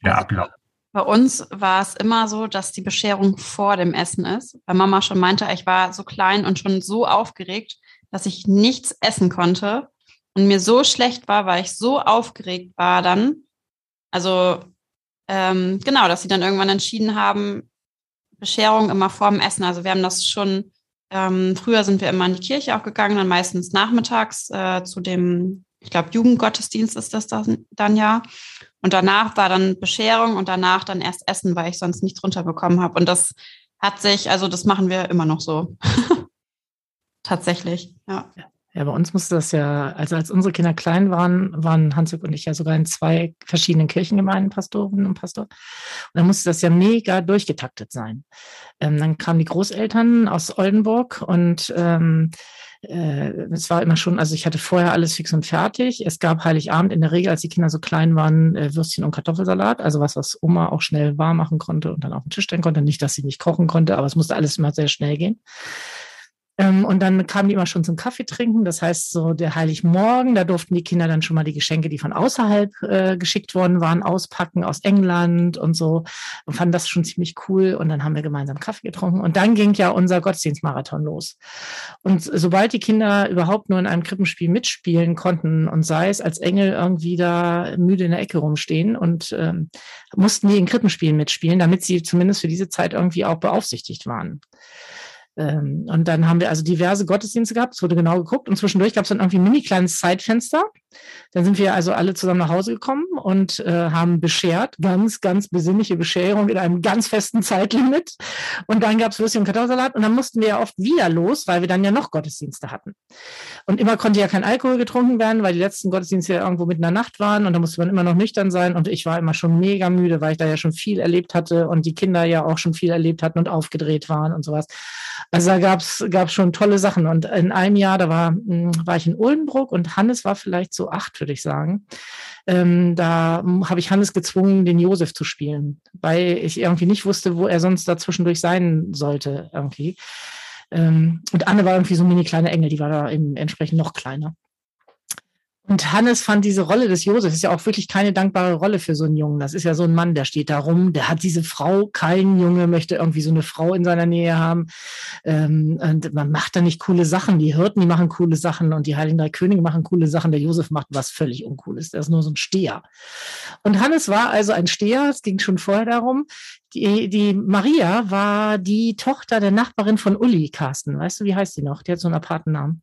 Der also, Ablauf. Bei uns war es immer so, dass die Bescherung vor dem Essen ist, weil Mama schon meinte, ich war so klein und schon so aufgeregt, dass ich nichts essen konnte und mir so schlecht war, weil ich so aufgeregt war dann. Also ähm, genau, dass sie dann irgendwann entschieden haben, Bescherung immer vor dem Essen. Also wir haben das schon, ähm, früher sind wir immer in die Kirche auch gegangen, dann meistens nachmittags äh, zu dem ich glaube, Jugendgottesdienst ist das dann, dann ja. Und danach war dann Bescherung und danach dann erst Essen, weil ich sonst nichts runterbekommen habe. Und das hat sich, also das machen wir immer noch so. Tatsächlich, ja. Ja, bei uns musste das ja, also als unsere Kinder klein waren, waren Hansuk und ich ja sogar in zwei verschiedenen Kirchengemeinden Pastorin und Pastor. Und dann musste das ja mega durchgetaktet sein. Ähm, dann kamen die Großeltern aus Oldenburg und ähm, äh, es war immer schon, also ich hatte vorher alles fix und fertig. Es gab Heiligabend in der Regel, als die Kinder so klein waren, äh, Würstchen und Kartoffelsalat, also was, was Oma auch schnell warm machen konnte und dann auf den Tisch stellen konnte. Nicht, dass sie nicht kochen konnte, aber es musste alles immer sehr schnell gehen. Ähm, und dann kamen die immer schon zum Kaffee trinken. Das heißt, so der Heiligmorgen, da durften die Kinder dann schon mal die Geschenke, die von außerhalb äh, geschickt worden waren, auspacken aus England und so. Und fanden das schon ziemlich cool. Und dann haben wir gemeinsam Kaffee getrunken. Und dann ging ja unser Gottesdienstmarathon los. Und sobald die Kinder überhaupt nur in einem Krippenspiel mitspielen konnten und sei es als Engel irgendwie da müde in der Ecke rumstehen und ähm, mussten die in Krippenspielen mitspielen, damit sie zumindest für diese Zeit irgendwie auch beaufsichtigt waren. Ähm, und dann haben wir also diverse Gottesdienste gehabt, es wurde genau geguckt und zwischendurch gab es dann irgendwie ein mini kleines Zeitfenster. Dann sind wir also alle zusammen nach Hause gekommen und äh, haben beschert, ganz, ganz besinnliche Bescherung in einem ganz festen Zeitlimit. Und dann gab es Würstchen und Kartoffelsalat und dann mussten wir ja oft wieder los, weil wir dann ja noch Gottesdienste hatten. Und immer konnte ja kein Alkohol getrunken werden, weil die letzten Gottesdienste ja irgendwo mitten in der Nacht waren und da musste man immer noch nüchtern sein und ich war immer schon mega müde, weil ich da ja schon viel erlebt hatte und die Kinder ja auch schon viel erlebt hatten und aufgedreht waren und sowas. Also da gab's gab's schon tolle Sachen. Und in einem Jahr, da war, hm, war ich in Uldenbruck und Hannes war vielleicht so acht, würde ich sagen. Ähm, da habe ich Hannes gezwungen, den Josef zu spielen, weil ich irgendwie nicht wusste, wo er sonst dazwischendurch sein sollte irgendwie. Ähm, und Anne war irgendwie so ein mini kleiner Engel, die war da eben entsprechend noch kleiner. Und Hannes fand diese Rolle des Josef ist ja auch wirklich keine dankbare Rolle für so einen Jungen. Das ist ja so ein Mann, der steht da rum, der hat diese Frau, kein Junge möchte irgendwie so eine Frau in seiner Nähe haben. Ähm, und man macht da nicht coole Sachen. Die Hirten, die machen coole Sachen und die Heiligen Drei Könige machen coole Sachen. Der Josef macht was völlig Uncooles. Der ist nur so ein Steher. Und Hannes war also ein Steher. Es ging schon vorher darum. Die, die Maria war die Tochter der Nachbarin von Uli, Carsten. Weißt du, wie heißt die noch? Die hat so einen aparten Namen.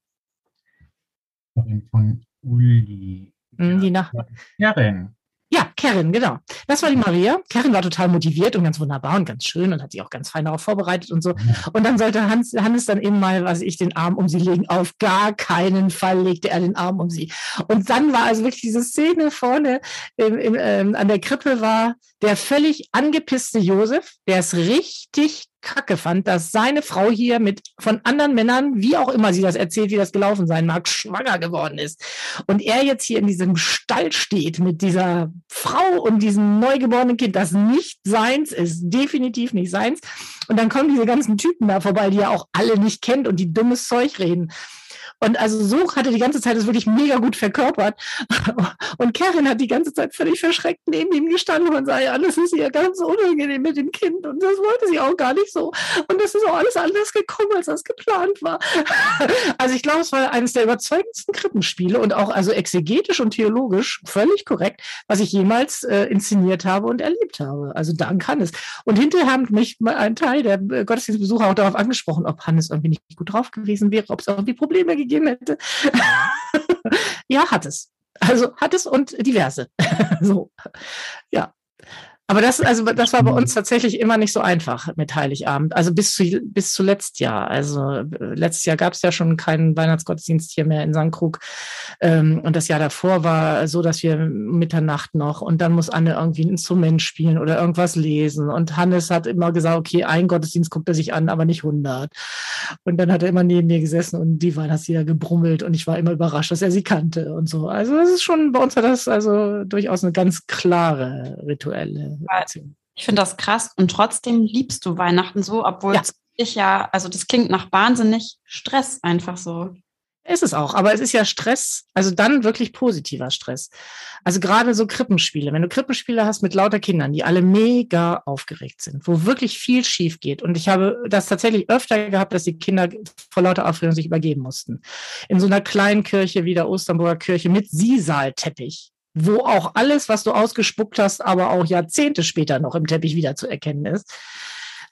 Von Uli. Mhm, die nach Karen. Ja, Karen, genau. Das war die Maria. Karen war total motiviert und ganz wunderbar und ganz schön und hat sich auch ganz fein darauf vorbereitet und so. Und dann sollte Hans, Hannes dann eben mal, was ich, den Arm um sie legen. Auf gar keinen Fall legte er den Arm um sie. Und dann war also wirklich diese Szene vorne im, im, ähm, an der Krippe war der völlig angepisste Josef, der es richtig Kacke fand, dass seine Frau hier mit von anderen Männern, wie auch immer sie das erzählt, wie das gelaufen sein mag, schwanger geworden ist. Und er jetzt hier in diesem Stall steht mit dieser Frau und diesem neugeborenen Kind, das nicht seins ist, definitiv nicht seins. Und dann kommen diese ganzen Typen da vorbei, die er auch alle nicht kennt und die dummes Zeug reden. Und also so hatte die ganze Zeit das wirklich mega gut verkörpert. Und Karin hat die ganze Zeit völlig verschreckt neben ihm gestanden und ja, das ist ihr ganz unangenehm mit dem Kind. Und das wollte sie auch gar nicht so. Und das ist auch alles anders gekommen, als das geplant war. Also ich glaube, es war eines der überzeugendsten Krippenspiele und auch also exegetisch und theologisch völlig korrekt, was ich jemals äh, inszeniert habe und erlebt habe. Also dank Hannes. Und hinterher haben mich ein Teil der Gottesdienstbesucher auch darauf angesprochen, ob Hannes irgendwie nicht gut drauf gewesen wäre, ob es irgendwie Probleme gegeben gegeben hätte. ja, hat es. Also hat es und diverse. so, ja. Aber das, also das war bei uns tatsächlich immer nicht so einfach mit Heiligabend. Also bis zu bis zuletzt ja. Also letztes Jahr gab es ja schon keinen Weihnachtsgottesdienst hier mehr in St. Krug. Ähm, und das Jahr davor war so, dass wir Mitternacht noch und dann muss Anne irgendwie ein Instrument spielen oder irgendwas lesen. Und Hannes hat immer gesagt, okay, ein Gottesdienst guckt er sich an, aber nicht 100. Und dann hat er immer neben mir gesessen und die Weihnachtslieder gebrummelt und ich war immer überrascht, dass er sie kannte und so. Also das ist schon, bei uns war das also durchaus eine ganz klare rituelle ich finde das krass und trotzdem liebst du Weihnachten so, obwohl ja. ich ja, also das klingt nach wahnsinnig Stress einfach so. Ist es auch, aber es ist ja Stress, also dann wirklich positiver Stress. Also gerade so Krippenspiele, wenn du Krippenspiele hast mit lauter Kindern, die alle mega aufgeregt sind, wo wirklich viel schief geht. Und ich habe das tatsächlich öfter gehabt, dass die Kinder vor lauter Aufregung sich übergeben mussten. In so einer kleinen Kirche wie der Osternburger Kirche mit Sisal-Teppich wo auch alles, was du ausgespuckt hast, aber auch Jahrzehnte später noch im Teppich wieder zu erkennen ist.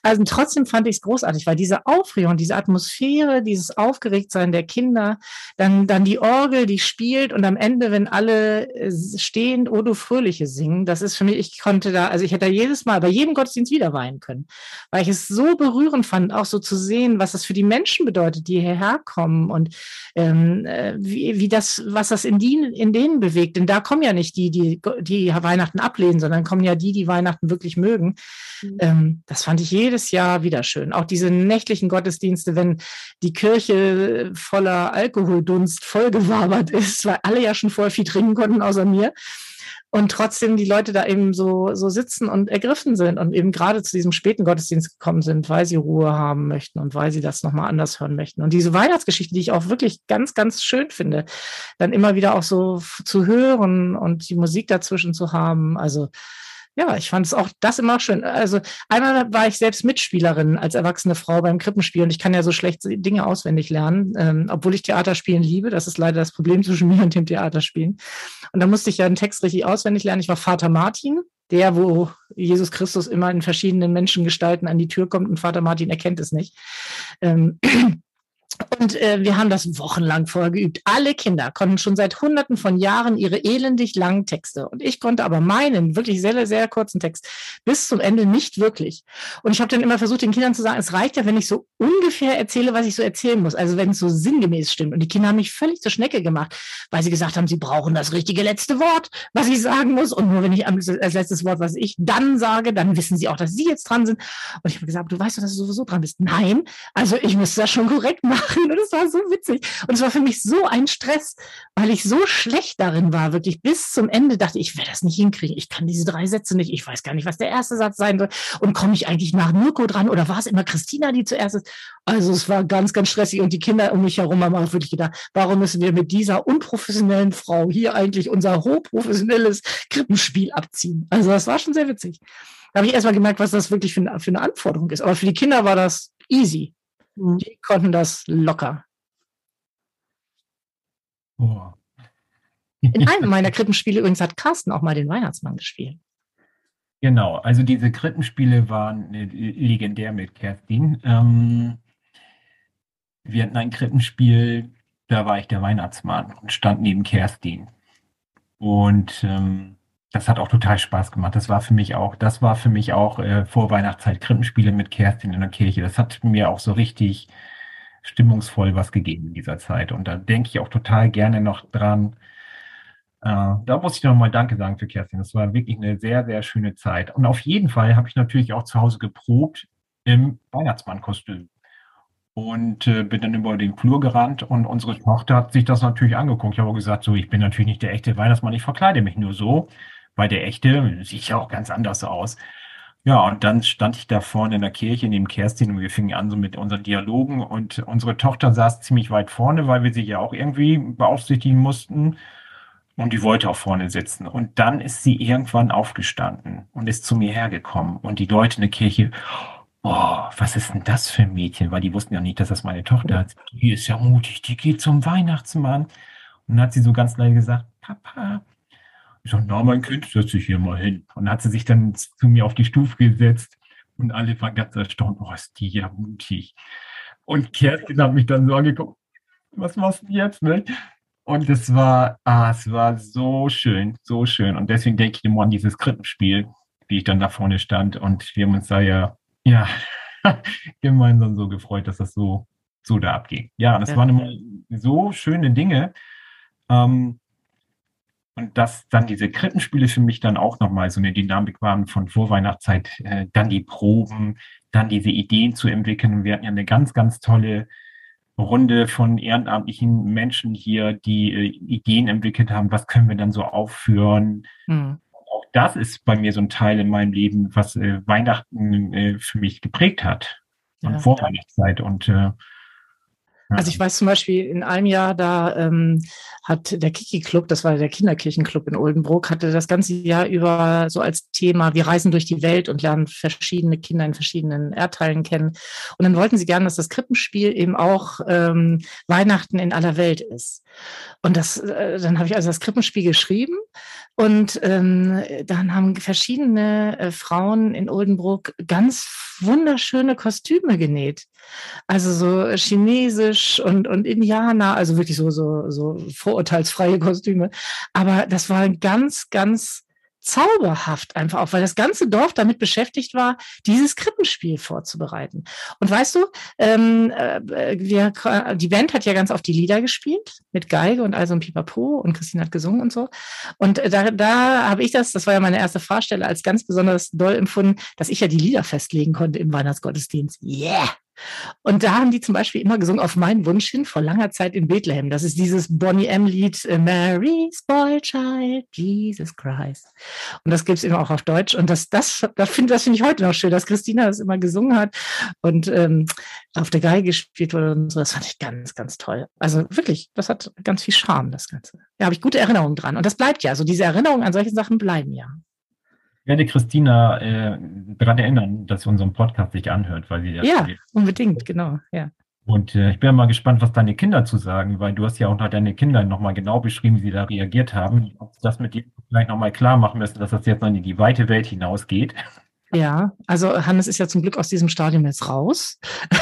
Also trotzdem fand ich es großartig, weil diese Aufregung, diese Atmosphäre, dieses Aufgeregtsein der Kinder, dann, dann die Orgel, die spielt und am Ende, wenn alle äh, stehend Odo Fröhliche singen, das ist für mich, ich konnte da, also ich hätte da jedes Mal, bei jedem Gottesdienst wieder weinen können, weil ich es so berührend fand, auch so zu sehen, was das für die Menschen bedeutet, die hierher kommen und ähm, äh, wie, wie das, was das in, die, in denen bewegt. Denn da kommen ja nicht die, die, die Weihnachten ablehnen, sondern kommen ja die, die Weihnachten wirklich mögen. Mhm. Ähm, das fand ich jedes Jahr wieder schön. Auch diese nächtlichen Gottesdienste, wenn die Kirche voller Alkoholdunst vollgewabert ist, weil alle ja schon voll viel trinken konnten außer mir und trotzdem die Leute da eben so, so sitzen und ergriffen sind und eben gerade zu diesem späten Gottesdienst gekommen sind, weil sie Ruhe haben möchten und weil sie das nochmal anders hören möchten. Und diese Weihnachtsgeschichte, die ich auch wirklich ganz, ganz schön finde, dann immer wieder auch so zu hören und die Musik dazwischen zu haben. Also ja, ich fand es auch das immer schön. Also einmal war ich selbst Mitspielerin als erwachsene Frau beim Krippenspiel und ich kann ja so schlecht Dinge auswendig lernen, ähm, obwohl ich Theaterspielen liebe. Das ist leider das Problem zwischen mir und dem Theaterspielen. Und da musste ich ja einen Text richtig auswendig lernen. Ich war Vater Martin, der, wo Jesus Christus immer in verschiedenen Menschengestalten an die Tür kommt und Vater Martin erkennt es nicht. Ähm, und äh, wir haben das wochenlang vorher geübt. Alle Kinder konnten schon seit Hunderten von Jahren ihre elendig langen Texte. Und ich konnte aber meinen wirklich sehr, sehr kurzen Text bis zum Ende nicht wirklich. Und ich habe dann immer versucht, den Kindern zu sagen, es reicht ja, wenn ich so ungefähr erzähle, was ich so erzählen muss. Also wenn es so sinngemäß stimmt. Und die Kinder haben mich völlig zur Schnecke gemacht, weil sie gesagt haben, sie brauchen das richtige letzte Wort, was ich sagen muss. Und nur wenn ich als letztes Wort, was ich dann sage, dann wissen sie auch, dass sie jetzt dran sind. Und ich habe gesagt, du weißt doch, dass du sowieso dran bist. Nein, also ich müsste das schon korrekt machen machen. Und es war so witzig. Und es war für mich so ein Stress, weil ich so schlecht darin war, wirklich bis zum Ende dachte, ich werde das nicht hinkriegen. Ich kann diese drei Sätze nicht. Ich weiß gar nicht, was der erste Satz sein soll. Und komme ich eigentlich nach Mirko dran oder war es immer Christina, die zuerst ist? Also es war ganz, ganz stressig. Und die Kinder um mich herum haben auch wirklich gedacht, warum müssen wir mit dieser unprofessionellen Frau hier eigentlich unser hochprofessionelles Krippenspiel abziehen? Also das war schon sehr witzig. Da habe ich erstmal gemerkt, was das wirklich für eine, für eine Anforderung ist. Aber für die Kinder war das easy. Mhm. Die konnten das locker. Oh. In einem meiner Krippenspiele übrigens hat Carsten auch mal den Weihnachtsmann gespielt. Genau, also diese Krippenspiele waren äh, legendär mit Kerstin. Ähm, wir hatten ein Krippenspiel, da war ich der Weihnachtsmann und stand neben Kerstin. Und ähm, das hat auch total Spaß gemacht. Das war für mich auch, das war für mich auch äh, vor Weihnachtszeit Krippenspiele mit Kerstin in der Kirche. Das hat mir auch so richtig stimmungsvoll was gegeben in dieser Zeit. Und da denke ich auch total gerne noch dran. Äh, da muss ich nochmal Danke sagen für Kerstin. Das war wirklich eine sehr, sehr schöne Zeit. Und auf jeden Fall habe ich natürlich auch zu Hause geprobt im Weihnachtsmannkostüm. Und äh, bin dann über den Flur gerannt und unsere Tochter hat sich das natürlich angeguckt. Ich habe gesagt, so, ich bin natürlich nicht der echte Weihnachtsmann, ich verkleide mich nur so weil der echte sieht ja auch ganz anders aus. Ja, und dann stand ich da vorne in der Kirche neben Kerstin und wir fingen an so mit unseren Dialogen und unsere Tochter saß ziemlich weit vorne, weil wir sie ja auch irgendwie beaufsichtigen mussten. Und die wollte auch vorne sitzen. Und dann ist sie irgendwann aufgestanden und ist zu mir hergekommen. Und die Leute in der Kirche, oh, was ist denn das für ein Mädchen? Weil die wussten ja nicht, dass das meine Tochter ist. Die ist ja mutig, die geht zum Weihnachtsmann. Und dann hat sie so ganz leise gesagt, Papa, ich sage, na, mein Kind, setz dich hier mal hin. Und dann hat sie sich dann zu mir auf die Stufe gesetzt und alle waren ganz erstaunt, oh, ist die ja mutig. Und Kerstin hat mich dann so angeguckt, was machst du jetzt, ne? Und es war, ah, es war so schön, so schön. Und deswegen denke ich immer an dieses Krippenspiel, wie ich dann da vorne stand. Und wir haben uns da ja, ja, gemeinsam so gefreut, dass das so, so da abging. Ja, das ja. waren immer so schöne Dinge. Ähm, und dass dann diese Krippenspiele für mich dann auch nochmal so eine Dynamik waren von Vorweihnachtszeit, äh, dann die Proben, dann diese Ideen zu entwickeln. Wir hatten ja eine ganz, ganz tolle Runde von ehrenamtlichen Menschen hier, die äh, Ideen entwickelt haben, was können wir dann so aufführen. Mhm. Auch das ist bei mir so ein Teil in meinem Leben, was äh, Weihnachten äh, für mich geprägt hat. Ja. Vorweihnachtszeit. Und äh, Also ich weiß zum Beispiel, in einem Jahr, da ähm, hat der Kiki-Club, das war der Kinderkirchenclub in Oldenburg, hatte das ganze Jahr über so als Thema, wir reisen durch die Welt und lernen verschiedene Kinder in verschiedenen Erdteilen kennen. Und dann wollten sie gerne, dass das Krippenspiel eben auch ähm, Weihnachten in aller Welt ist. Und das, äh, dann habe ich also das Krippenspiel geschrieben und ähm, dann haben verschiedene äh, Frauen in Oldenburg ganz wunderschöne Kostüme genäht. Also so chinesisch und, und Indianer, also wirklich so, so, so vorurteilsfreie Kostüme. Aber das war ganz, ganz zauberhaft einfach auch, weil das ganze Dorf damit beschäftigt war, dieses Krippenspiel vorzubereiten. Und weißt du, ähm, äh, wir, die Band hat ja ganz oft die Lieder gespielt mit Geige und also ein Pipapo und Christine hat gesungen und so. Und äh, da, da habe ich das, das war ja meine erste Fahrstelle, als ganz besonders doll empfunden, dass ich ja die Lieder festlegen konnte im Weihnachtsgottesdienst. Yeah! Und da haben die zum Beispiel immer gesungen auf meinen Wunsch hin vor langer Zeit in Bethlehem. Das ist dieses Bonnie M-Lied äh, Mary's Boy Child, Jesus Christ. Und das gibt es immer auch auf Deutsch. Und das, das, das finde das find ich heute noch schön, dass Christina das immer gesungen hat und ähm, auf der Geige gespielt wurde und so. Das fand ich ganz, ganz toll. Also wirklich, das hat ganz viel Charme, das Ganze. Da habe ich gute Erinnerungen dran. Und das bleibt ja. Also diese Erinnerungen an solche Sachen bleiben ja werde Christina äh, daran erinnern, dass sie unseren Podcast sich anhört, weil sie ja. Ja, unbedingt, genau, ja. Und äh, ich bin mal gespannt, was deine Kinder zu sagen, weil du hast ja auch noch deine Kinder nochmal genau beschrieben, wie sie da reagiert haben. Ob das mit dir vielleicht nochmal klar machen müssen, dass das jetzt noch in die weite Welt hinausgeht. Ja, also Hannes ist ja zum Glück aus diesem Stadium jetzt raus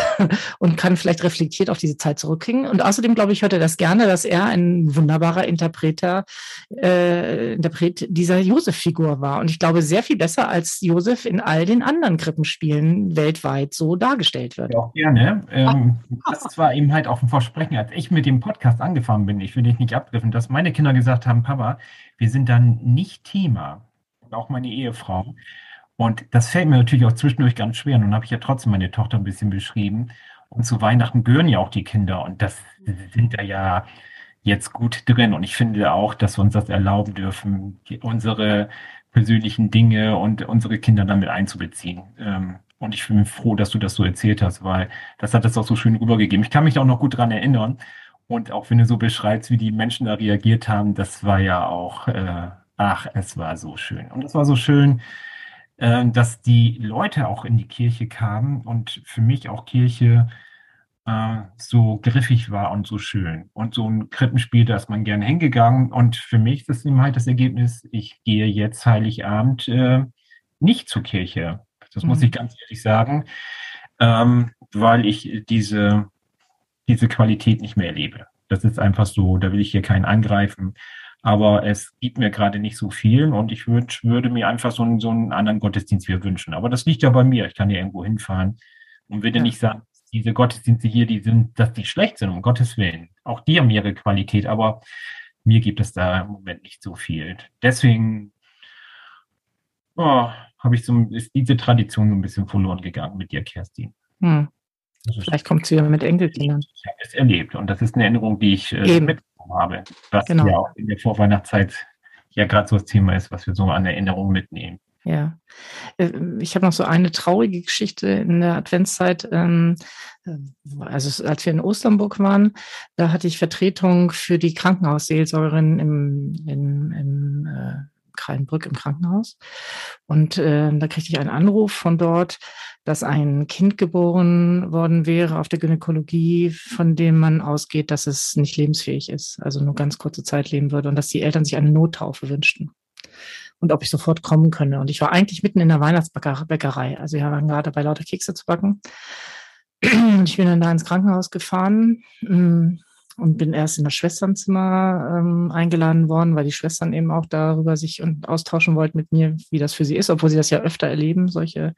und kann vielleicht reflektiert auf diese Zeit zurückkriegen. Und außerdem, glaube ich, hört er das gerne, dass er ein wunderbarer Interpreter, äh, Interpret dieser Josef-Figur war. Und ich glaube, sehr viel besser als Josef in all den anderen Krippenspielen weltweit so dargestellt wird. Ja, auch gerne. Ähm, das war eben halt auch ein Versprechen, als ich mit dem Podcast angefangen bin. Ich will dich nicht abgriffen, dass meine Kinder gesagt haben, Papa, wir sind dann nicht Thema. Und auch meine Ehefrau. Und das fällt mir natürlich auch zwischendurch ganz schwer. Nun habe ich ja trotzdem meine Tochter ein bisschen beschrieben. Und zu Weihnachten gehören ja auch die Kinder. Und das sind da ja jetzt gut drin. Und ich finde auch, dass wir uns das erlauben dürfen, unsere persönlichen Dinge und unsere Kinder damit einzubeziehen. Ähm, und ich bin froh, dass du das so erzählt hast, weil das hat das auch so schön rübergegeben. Ich kann mich auch noch gut dran erinnern. Und auch wenn du so beschreibst, wie die Menschen da reagiert haben, das war ja auch, äh, ach, es war so schön. Und es war so schön, äh, dass die Leute auch in die Kirche kamen und für mich auch Kirche äh, so griffig war und so schön. Und so ein Krippenspiel, da ist man gerne hingegangen. Und für mich ist das eben halt das Ergebnis, ich gehe jetzt Heiligabend äh, nicht zur Kirche. Das mhm. muss ich ganz ehrlich sagen, ähm, weil ich diese, diese Qualität nicht mehr erlebe. Das ist einfach so, da will ich hier keinen angreifen aber es gibt mir gerade nicht so viel und ich würd, würde mir einfach so einen, so einen anderen Gottesdienst hier wünschen. Aber das liegt ja bei mir. Ich kann ja irgendwo hinfahren und würde ja. nicht sagen, diese Gottesdienste hier, die sind, dass die schlecht sind, um Gottes Willen. Auch die haben ihre Qualität, aber mir gibt es da im Moment nicht so viel. Deswegen oh, habe ich so, ist diese Tradition so ein bisschen verloren gegangen mit dir, Kerstin. Hm. Vielleicht kommt sie ja mit Enkelkindern. Ich habe es erlebt und das ist eine Erinnerung, die ich äh, mit habe. Was genau. ja auch in der Vorweihnachtszeit ja gerade so das Thema ist, was wir so an Erinnerungen mitnehmen. Ja, äh, ich habe noch so eine traurige Geschichte in der Adventszeit. Ähm, äh, also als wir in Osternburg waren, da hatte ich Vertretung für die Krankenhausseelsorgerin im, im, im Krallenbrück im Krankenhaus. Und äh, da kriegte ich einen Anruf von dort, dass ein Kind geboren worden wäre auf der Gynäkologie, von dem man ausgeht, dass es nicht lebensfähig ist, also nur ganz kurze Zeit leben würde und dass die Eltern sich eine Nottaufe wünschten. Und ob ich sofort kommen könne. Und ich war eigentlich mitten in der Weihnachtsbäckerei. Also wir waren gerade dabei, lauter Kekse zu backen. Und ich bin dann da ins Krankenhaus gefahren mm, und bin erst in das Schwesternzimmer ähm, eingeladen worden, weil die Schwestern eben auch darüber sich und austauschen wollten mit mir, wie das für sie ist, obwohl sie das ja öfter erleben, solche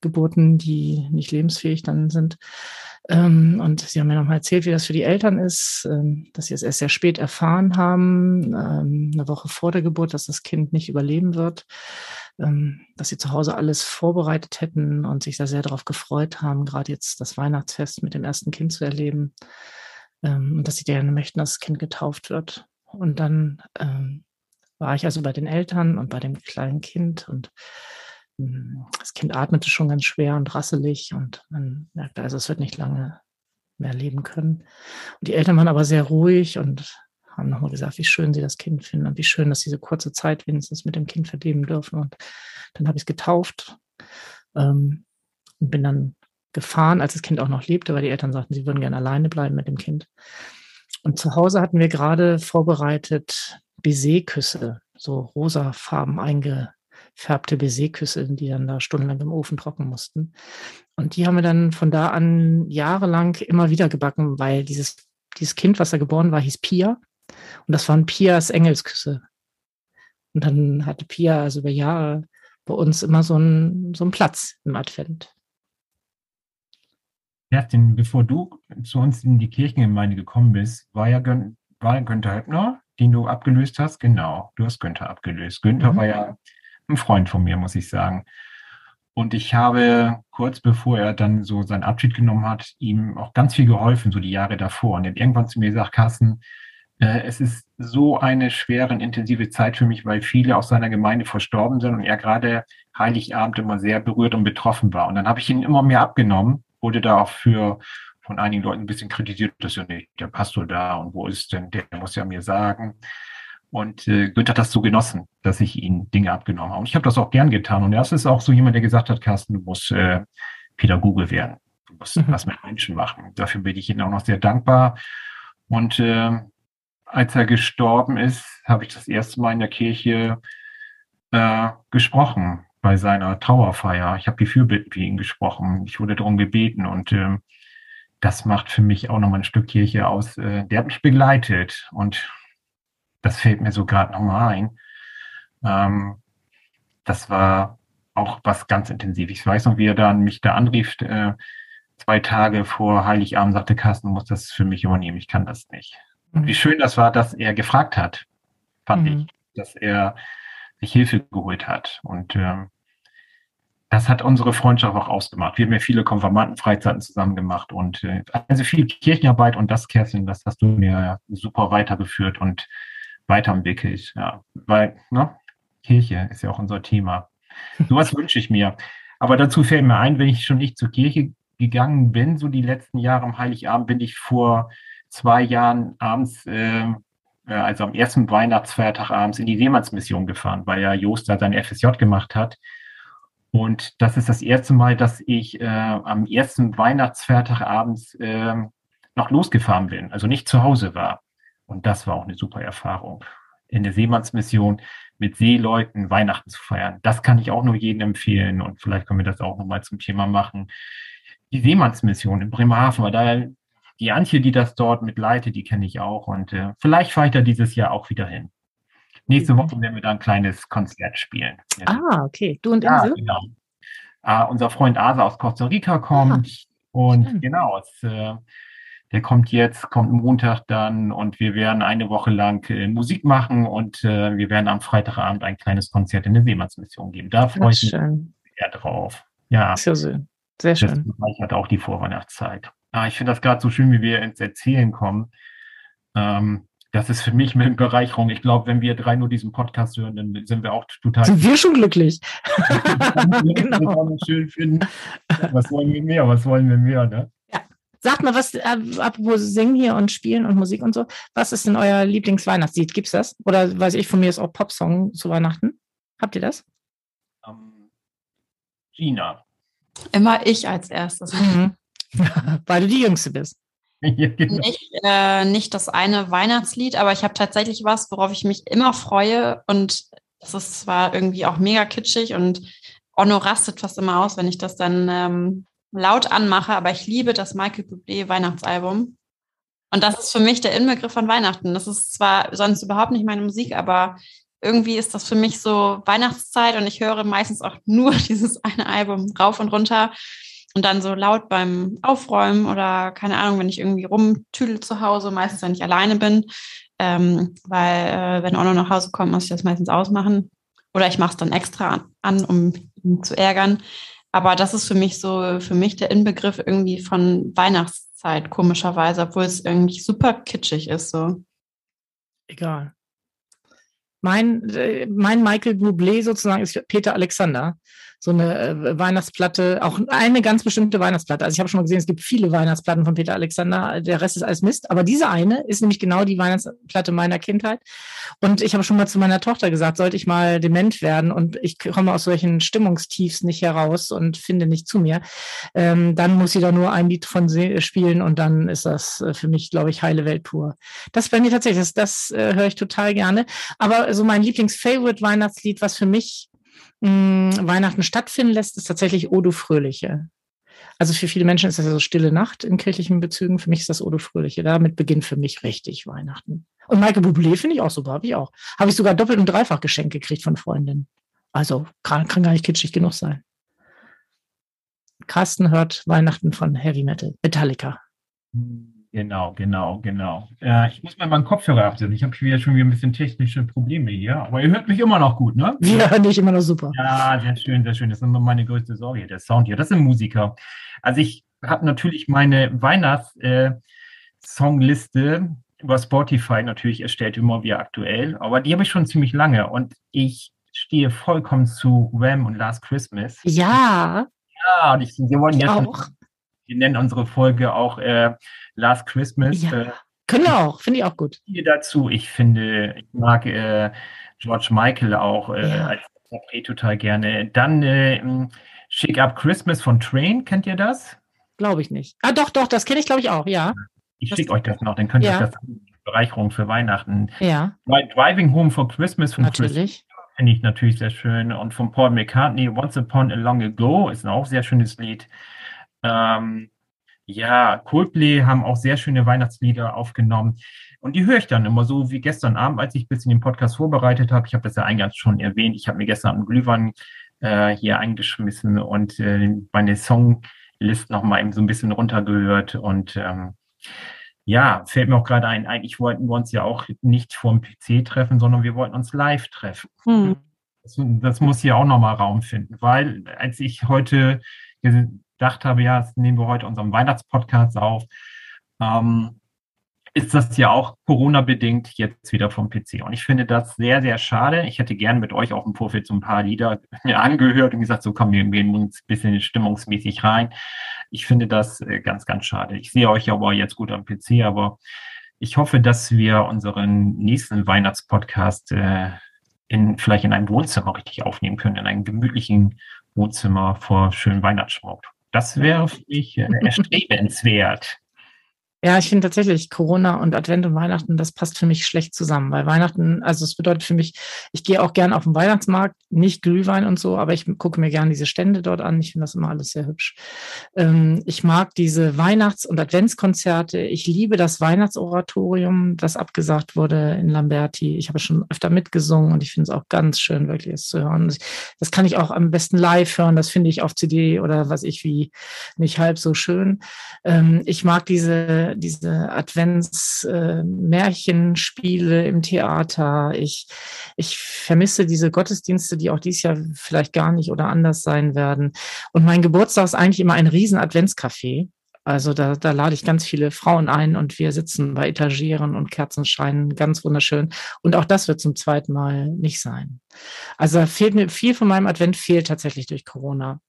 Geburten, die nicht lebensfähig dann sind. Ähm, und sie haben mir nochmal erzählt, wie das für die Eltern ist, ähm, dass sie es erst sehr spät erfahren haben, ähm, eine Woche vor der Geburt, dass das Kind nicht überleben wird, ähm, dass sie zu Hause alles vorbereitet hätten und sich da sehr darauf gefreut haben, gerade jetzt das Weihnachtsfest mit dem ersten Kind zu erleben ähm, und dass sie gerne möchten, dass das Kind getauft wird. Und dann ähm, war ich also bei den Eltern und bei dem kleinen Kind und hm, das Kind atmete schon ganz schwer und rasselig und man merkte also, es wird nicht lange mehr leben können. Und die Eltern waren aber sehr ruhig und haben nochmal gesagt, wie schön sie das Kind finden und wie schön, dass sie diese kurze Zeit wenigstens mit dem Kind verleben dürfen. Und dann habe ich es getauft ähm, und bin dann gefahren, als das Kind auch noch lebte, weil die Eltern sagten, sie würden gerne alleine bleiben mit dem Kind. Und zu Hause hatten wir gerade vorbereitet Baiser-Küsse, so rosafarben eingefärbte Baiser-Küsse, die dann da stundenlang im Ofen trocken mussten. Und die haben wir dann von da an jahrelang immer wieder gebacken, weil dieses, dieses Kind, was da geboren war, hieß Pia. Und das waren Pias Engelsküsse. Und dann hatte Pia also über Jahre bei uns immer so einen, so einen Platz im Advent. Kerstin, bevor du zu uns in die Kirchengemeinde gekommen bist, war ja Gön war Günther Höppner, den du abgelöst hast. Genau, du hast Günther abgelöst. Günther mhm. war ja ein Freund von mir, muss ich sagen. Und ich habe kurz bevor er dann so seinen Abschied genommen hat, ihm auch ganz viel geholfen, so die Jahre davor. Und er hat irgendwann zu mir gesagt, Carsten, äh, es ist so eine schwere und intensive Zeit für mich, weil viele aus seiner Gemeinde verstorben sind und er gerade Heiligabend immer sehr berührt und betroffen war. Und dann habe ich ihn immer mehr abgenommen, wurde da auch für von einigen Leuten ein bisschen kritisiert, dass ja nicht der Pastor da und wo ist denn, der muss ja mir sagen. Und äh, Günther hat das so genossen, dass ich ihn Dinge abgenommen habe. Und ich habe das auch gern getan. Und er ist auch so jemand, der gesagt hat, Carsten, du musst äh, Pädagoge werden. Du musst mhm. was mit Menschen machen. Dafür bin ich Ihnen auch noch sehr dankbar. Und äh, als er gestorben ist, habe ich das erste Mal in der Kirche äh, gesprochen bei seiner Trauerfeier. Ich habe die Fürbitten für ihn gesprochen. Ich wurde darum gebeten und äh, das macht für mich auch nochmal ein Stück Kirche aus. Äh, der hat mich begleitet und das fällt mir so gerade nochmal ein. Ähm, das war auch was ganz intensiv. Ich weiß noch, wie er dann mich da anrief, äh, zwei Tage vor Heiligabend sagte, Carsten, du musst das für mich übernehmen, ich kann das nicht. Und wie schön das war, dass er gefragt hat, fand mhm. ich, dass er sich Hilfe geholt hat. Und ähm, das hat unsere Freundschaft auch ausgemacht. Wir haben ja viele Konfirmandenfreizeiten zusammen gemacht und äh, also viel Kirchenarbeit und das, Kerstin, das hast du mir super weitergeführt und weiterentwickelt. Ja, weil ne, Kirche ist ja auch unser Thema. Sowas wünsche ich mir. Aber dazu fällt mir ein, wenn ich schon nicht zur Kirche gegangen bin, so die letzten Jahre am Heiligabend, bin ich vor zwei Jahren abends, äh, äh, also am ersten Weihnachtsfeiertag abends in die Seemannsmission gefahren, weil ja Jost da sein FSJ gemacht hat. Und das ist das erste Mal, dass ich äh, am ersten Weihnachtsfeiertag abends äh, noch losgefahren bin, also nicht zu Hause war. Und das war auch eine super Erfahrung. In der Seemannsmission mit Seeleuten Weihnachten zu feiern. Das kann ich auch nur jedem empfehlen. Und vielleicht können wir das auch nochmal zum Thema machen. Die Seemannsmission in Bremerhaven war da die Antje, die das dort mitleitet, die kenne ich auch. Und äh, vielleicht fahre ich da dieses Jahr auch wieder hin. Nächste Woche werden wir da ein kleines Konzert spielen. Ah, okay. Du und Insel? Ja, genau. Uh, unser Freund Asa aus Costa Rica kommt. Ah, und schön. genau, es, äh, der kommt jetzt, kommt Montag dann und wir werden eine Woche lang äh, Musik machen und äh, wir werden am Freitagabend ein kleines Konzert in der Seemannsmission geben. Da freue ich mich sehr drauf. Ja. Sehr schön. Sehr schön. Das hat auch die Vorweihnachtszeit. Ah, ich finde das gerade so schön, wie wir ins Erzählen kommen. Ähm, das ist für mich eine Bereicherung. Ich glaube, wenn wir drei nur diesen Podcast hören, dann sind wir auch total. Sind wir schon glücklich? genau. schön finden. Was wollen wir mehr? Was wollen wir mehr? Ne? Ja. Sagt mal, was, äh, apropos Singen hier und Spielen und Musik und so, was ist denn euer Lieblingsweihnachtslied? Gibt's das? Oder weiß ich, von mir ist auch Popsong zu Weihnachten. Habt ihr das? Um, ähm, Gina. Immer ich als erstes. Mhm. Weil du die Jüngste bist. Genau. Nicht, äh, nicht das eine Weihnachtslied, aber ich habe tatsächlich was, worauf ich mich immer freue. Und das ist zwar irgendwie auch mega kitschig und Onno rastet fast immer aus, wenn ich das dann ähm, laut anmache, aber ich liebe das Michael Bublé Weihnachtsalbum. Und das ist für mich der Inbegriff von Weihnachten. Das ist zwar sonst überhaupt nicht meine Musik, aber irgendwie ist das für mich so Weihnachtszeit und ich höre meistens auch nur dieses eine Album rauf und runter und dann so laut beim Aufräumen oder keine Ahnung, wenn ich irgendwie rumtüdel zu Hause, meistens wenn ich alleine bin, ähm, weil äh, wenn Onno nach Hause kommt, muss ich das meistens ausmachen oder ich mache es dann extra an, um ihn zu ärgern. Aber das ist für mich so, für mich der Inbegriff irgendwie von Weihnachtszeit, komischerweise, obwohl es irgendwie super kitschig ist. So. Egal. Mein, äh, mein Michael Bublé sozusagen ist Peter Alexander so eine äh, Weihnachtsplatte, auch eine ganz bestimmte Weihnachtsplatte. Also ich habe schon mal gesehen, es gibt viele Weihnachtsplatten von Peter Alexander, der Rest ist alles Mist, aber diese eine ist nämlich genau die Weihnachtsplatte meiner Kindheit. Und ich habe schon mal zu meiner Tochter gesagt, sollte ich mal dement werden und ich komme aus solchen Stimmungstiefs nicht heraus und finde nicht zu mir, ähm, dann muss sie da nur ein Lied von spielen und dann ist das äh, für mich, glaube ich, heile Welt pur. Das bei mir tatsächlich, das, das äh, höre ich total gerne. Aber so mein Lieblings-Favorite-Weihnachtslied, was für mich mh, Weihnachten stattfinden lässt, ist tatsächlich Odo Fröhliche. Also für viele Menschen ist das ja so stille Nacht in kirchlichen Bezügen. Für mich ist das Odo Fröhliche. Damit beginnt für mich richtig Weihnachten. Und Michael Bublé finde ich auch super, habe ich auch. Habe ich sogar doppelt und dreifach geschenkt gekriegt von Freundinnen. Also kann, kann gar nicht kitschig genug sein. Carsten hört Weihnachten von Heavy Metal, Metallica. Genau, genau, genau. Äh, ich muss mal meinen Kopfhörer absetzen. Ich habe schon wieder ein bisschen technische Probleme hier, aber ihr hört mich immer noch gut, ne? Hören dich immer noch super. Ja, sehr schön, sehr schön. Das ist immer meine größte Sorge, der Sound hier. Das sind Musiker. Also ich habe natürlich meine Weihnachts-Songliste äh, über Spotify natürlich erstellt, immer wieder aktuell, aber die habe ich schon ziemlich lange und ich stehe vollkommen zu Wham und Last Christmas. Ja. Ja, und ich, wir wollen jetzt auch. Wir nennen unsere Folge auch äh, Last Christmas. Ja. Äh, Können wir auch, finde ich auch gut. Hier dazu, ich finde, ich mag äh, George Michael auch äh, ja. als Interpret total gerne. Dann äh, Shake Up Christmas von Train, kennt ihr das? Glaube ich nicht. Ah, doch, doch, das kenne ich, glaube ich, auch, ja. Ich schicke euch das noch, dann könnt ihr ja. das Bereicherung für Weihnachten. Ja. Driving Home for Christmas von Natürlich. Finde ich natürlich sehr schön. Und von Paul McCartney, Once Upon a Long Ago, ist ein auch sehr schönes Lied. Ähm, ja, Coldplay haben auch sehr schöne Weihnachtslieder aufgenommen. Und die höre ich dann immer so wie gestern Abend, als ich ein bisschen den Podcast vorbereitet habe. Ich habe das ja eingangs schon erwähnt. Ich habe mir gestern einen Glühwein äh, hier eingeschmissen und äh, meine Songlist nochmal eben so ein bisschen runtergehört. Und ähm, ja, fällt mir auch gerade ein, eigentlich wollten wir uns ja auch nicht vorm PC treffen, sondern wir wollten uns live treffen. Hm. Das, das, muss hier auch nochmal Raum finden, weil als ich heute gedacht habe, ja, das nehmen wir heute unseren Weihnachtspodcast auf, ähm, ist das ja auch Corona-bedingt jetzt wieder vom PC. Und ich finde das sehr, sehr schade. Ich hätte gern mit euch auch im Vorfeld so ein paar Lieder angehört und gesagt, so kommen wir gehen uns ein bisschen stimmungsmäßig rein. Ich finde das äh, ganz, ganz schade. Ich sehe euch aber jetzt gut am PC, aber ich hoffe, dass wir unseren nächsten Weihnachtspodcast äh, in, vielleicht in einem Wohnzimmer richtig aufnehmen können, in einem gemütlichen Wohnzimmer vor schönem Weihnachtsschmuck. Das wäre für mich äh, erstrebenswert. Ja, ich finde tatsächlich Corona und Advent und Weihnachten, das passt für mich schlecht zusammen, weil Weihnachten, also es bedeutet für mich, ich gehe auch gern auf den Weihnachtsmarkt, nicht Glühwein und so, aber ich gucke mir gern diese Stände dort an. Ich finde das immer alles sehr hübsch. Ähm, ich mag diese Weihnachts- und Adventskonzerte. Ich liebe das Weihnachtsoratorium, das abgesagt wurde in Lamberti. Ich habe schon öfter mitgesungen und ich finde es auch ganz schön, wirklich es zu hören. Das kann ich auch am besten live hören. Das finde ich auf CD oder was ich wie nicht halb so schön. Ähm, ich mag diese diese, Advents-Märchenspiele äh, im Theater. Ich, ich vermisse diese Gottesdienste, die auch dieses Jahr vielleicht gar nicht oder anders sein werden. Und mein Geburtstag ist eigentlich immer ein riesen Adventscafé. Also da, da lade ich ganz viele Frauen ein und wir sitzen bei Etagieren und Kerzenscheinen, ganz wunderschön. Und auch das wird zum zweiten Mal nicht sein. Also fehlt mir viel von meinem Advent fehlt tatsächlich durch Corona.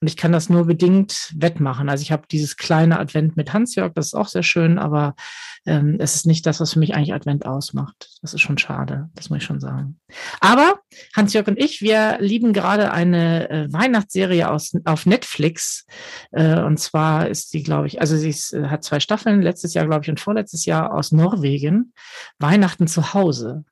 Und ich kann das nur bedingt wettmachen. Also ich habe dieses kleine Advent mit Hansjörg, das ist auch sehr schön, aber ähm, es ist nicht das, was für mich eigentlich Advent ausmacht. Das ist schon schade, das muss ich schon sagen. Aber Hansjörg und ich, wir lieben gerade eine äh, Weihnachtsserie aus, auf Netflix. Äh, und zwar ist die, glaube ich, also sie ist, äh, hat zwei Staffeln, letztes Jahr, glaube ich, und vorletztes Jahr aus Norwegen. Weihnachten zu Hause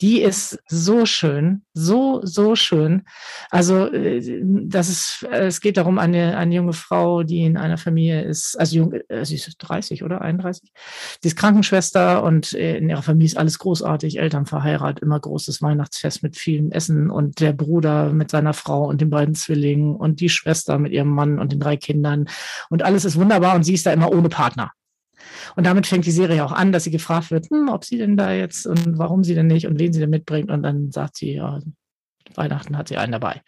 die ist so schön, so, so schön. Also, äh, das ist, es geht darum, eine, eine junge Frau, die in einer Familie ist, also jung, äh, sie ist 30 oder 31. Sie ist Krankenschwester und äh, in ihrer Familie ist alles großartig, Eltern verheiratet, immer großes Weihnachtsfest mit vielen Essen und der Bruder mit seiner Frau und den beiden Zwillingen und die Schwester mit ihrem Mann und den drei Kindern und alles ist wunderbar und sie ist da immer ohne Partner. Und damit fängt die Serie auch an, dass sie gefragt wird, hm, ob sie denn da jetzt und warum sie denn nicht und wen sie denn mitbringt. Und dann sagt sie, ja, Weihnachten hat sie einen dabei.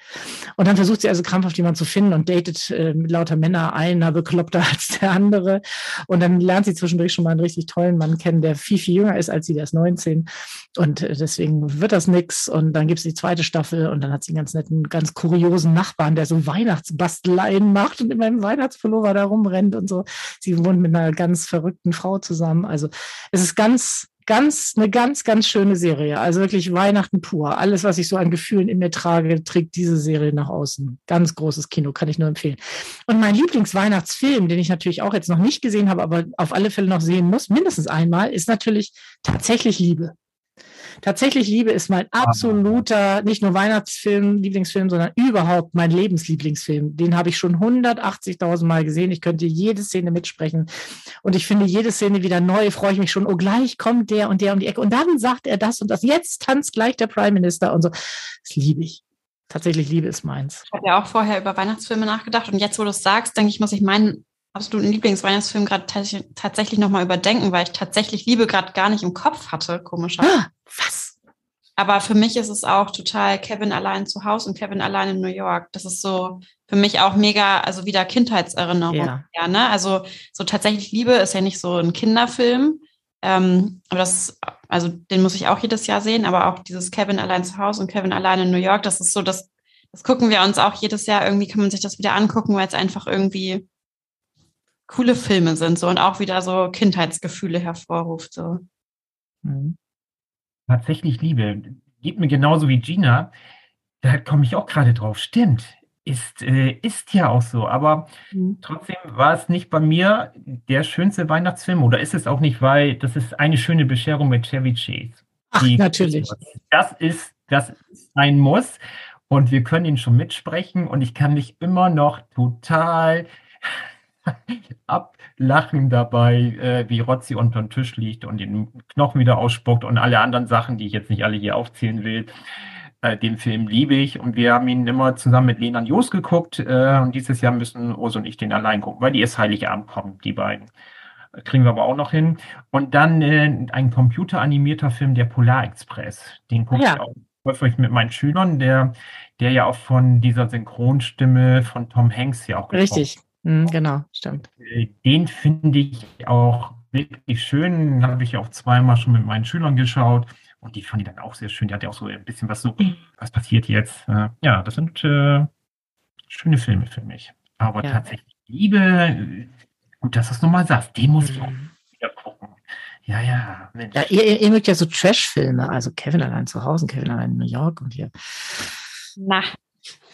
Und dann versucht sie also krampfhaft jemanden zu finden und datet äh, mit lauter Männer, einer bekloppter als der andere. Und dann lernt sie zwischendurch schon mal einen richtig tollen Mann kennen, der viel, viel jünger ist als sie, der ist 19. Und äh, deswegen wird das nix. Und dann gibt es die zweite Staffel und dann hat sie einen ganz netten, ganz kuriosen Nachbarn, der so Weihnachtsbasteleien macht und immer im Weihnachtspullover da rumrennt und so. Sie wohnt mit einer ganz verrückten Frau zusammen. Also es ist ganz ganz, eine ganz, ganz schöne Serie. Also wirklich Weihnachten pur. Alles, was ich so an Gefühlen in mir trage, trägt diese Serie nach außen. Ganz großes Kino, kann ich nur empfehlen. Und mein Lieblingsweihnachtsfilm, den ich natürlich auch jetzt noch nicht gesehen habe, aber auf alle Fälle noch sehen muss, mindestens einmal, ist natürlich tatsächlich Liebe. Tatsächlich Liebe ist mein absoluter, nicht nur Weihnachtsfilm, Lieblingsfilm, sondern überhaupt mein Lebenslieblingsfilm. Den habe ich schon 180.000 Mal gesehen. Ich könnte jede Szene mitsprechen. Und ich finde jede Szene wieder neu, freue ich mich schon. Oh, gleich kommt der und der um die Ecke. Und dann sagt er das und das. Jetzt tanzt gleich der Prime Minister und so. Das liebe ich. Tatsächlich Liebe ist meins. Ich habe ja auch vorher über Weihnachtsfilme nachgedacht. Und jetzt, wo du es sagst, denke ich, muss ich meinen absoluten Lieblingsweihnachtsfilm gerade tatsächlich nochmal überdenken, weil ich tatsächlich Liebe gerade gar nicht im Kopf hatte, komischerweise. Ah, was? Aber für mich ist es auch total Kevin allein zu Hause und Kevin allein in New York. Das ist so für mich auch mega, also wieder Kindheitserinnerung. Ja. ja ne? Also so tatsächlich Liebe ist ja nicht so ein Kinderfilm. Ähm, aber das, also den muss ich auch jedes Jahr sehen, aber auch dieses Kevin allein zu Hause und Kevin allein in New York, das ist so, das, das gucken wir uns auch jedes Jahr. Irgendwie kann man sich das wieder angucken, weil es einfach irgendwie coole Filme sind so und auch wieder so Kindheitsgefühle hervorruft. So. Mhm. Tatsächlich Liebe. Geht mir genauso wie Gina. Da komme ich auch gerade drauf. Stimmt. Ist, äh, ist ja auch so. Aber mhm. trotzdem war es nicht bei mir der schönste Weihnachtsfilm oder ist es auch nicht, weil das ist eine schöne Bescherung mit Chevy Chase. Ach, Die, natürlich. Das ist, das ist ein Muss. Und wir können ihn schon mitsprechen. Und ich kann mich immer noch total ablachen dabei, äh, wie Rotzi unter dem Tisch liegt und den Knochen wieder ausspuckt und alle anderen Sachen, die ich jetzt nicht alle hier aufzählen will. Äh, den Film liebe ich und wir haben ihn immer zusammen mit Lena Jos geguckt äh, und dieses Jahr müssen Urs und ich den allein gucken, weil die erst Heiligabend kommen, die beiden. Kriegen wir aber auch noch hin. Und dann äh, ein computeranimierter Film, der Polar Express. Den gucke ja. ich auch häufig mit meinen Schülern, der, der ja auch von dieser Synchronstimme von Tom Hanks ja auch Richtig. Mhm, genau, stimmt. Den finde ich auch wirklich schön. Den habe ich auch zweimal schon mit meinen Schülern geschaut. Und die fand ich dann auch sehr schön. Die hat ja auch so ein bisschen was so, was passiert jetzt? Äh, ja, das sind äh, schöne Filme für mich. Aber ja. tatsächlich Liebe, gut, dass du es nochmal sagst, den muss mhm. ich auch mhm. wieder gucken. Ja, ja, Mensch. Ja, ihr, ihr mögt ja so Trash-Filme, also Kevin allein zu Hause, Kevin allein in New York und hier. Na.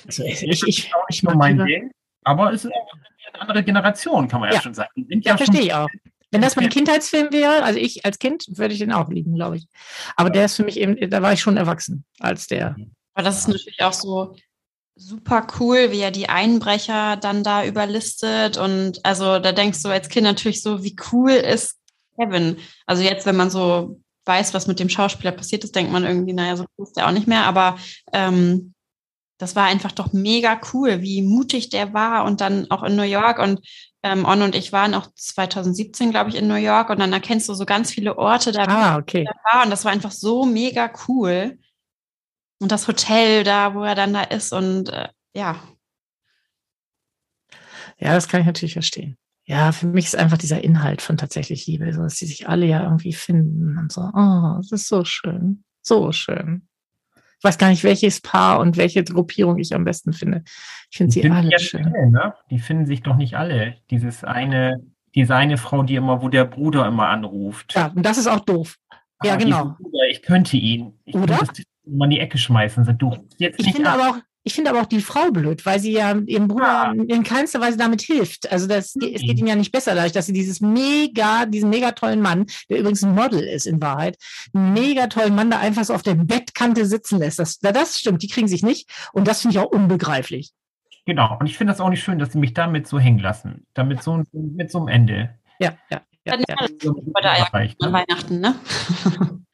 Also ich, ich, ich, auch nicht nur mein Ding, aber es ist auch eine andere Generation, kann man ja, ja schon sagen. Sind ja, ja verstehe ich auch. Wenn das mein Kindheitsfilm wäre, also ich als Kind würde ich den auch lieben, glaube ich. Aber ja. der ist für mich eben, da war ich schon erwachsen als der. Aber das ist natürlich auch so super cool, wie er die Einbrecher dann da überlistet. Und also da denkst du als Kind natürlich so, wie cool ist Kevin? Also jetzt, wenn man so weiß, was mit dem Schauspieler passiert ist, denkt man irgendwie, naja, so cool ist der auch nicht mehr. Aber ähm, das war einfach doch mega cool, wie mutig der war und dann auch in New York und ähm, On und ich waren auch 2017, glaube ich, in New York und dann erkennst du so ganz viele Orte da, ah, okay. da war und das war einfach so mega cool. Und das Hotel da, wo er dann da ist und äh, ja. Ja, das kann ich natürlich verstehen. Ja, für mich ist einfach dieser Inhalt von tatsächlich Liebe, so dass die sich alle ja irgendwie finden und so. Oh, das ist so schön. So schön. Ich weiß gar nicht, welches Paar und welche Gruppierung ich am besten finde. Ich finde sie alle ja schön. Alle, ne? Die finden sich doch nicht alle. Dieses eine, diese eine Frau, die immer, wo der Bruder immer anruft. Ja, und das ist auch doof. Ja, ah, genau. Bruder, ich könnte ihn. Ich Oder? Könnte mal in die Ecke schmeißen. Du, jetzt ich finde aber auch, ich finde aber auch die Frau blöd, weil sie ja ihrem Bruder ja. in keinster Weise damit hilft. Also das, mhm. es geht ihnen ja nicht besser dadurch, dass sie dieses mega, diesen mega tollen Mann, der übrigens ein Model ist in Wahrheit, einen mega tollen Mann da einfach so auf der Bettkante sitzen lässt. Das, das stimmt, die kriegen sich nicht. Und das finde ich auch unbegreiflich. Genau. Und ich finde das auch nicht schön, dass sie mich damit so hängen lassen. Damit so, mit so einem Ende. Ja, ja. ja, ja. ja. So Weihnachten, ne?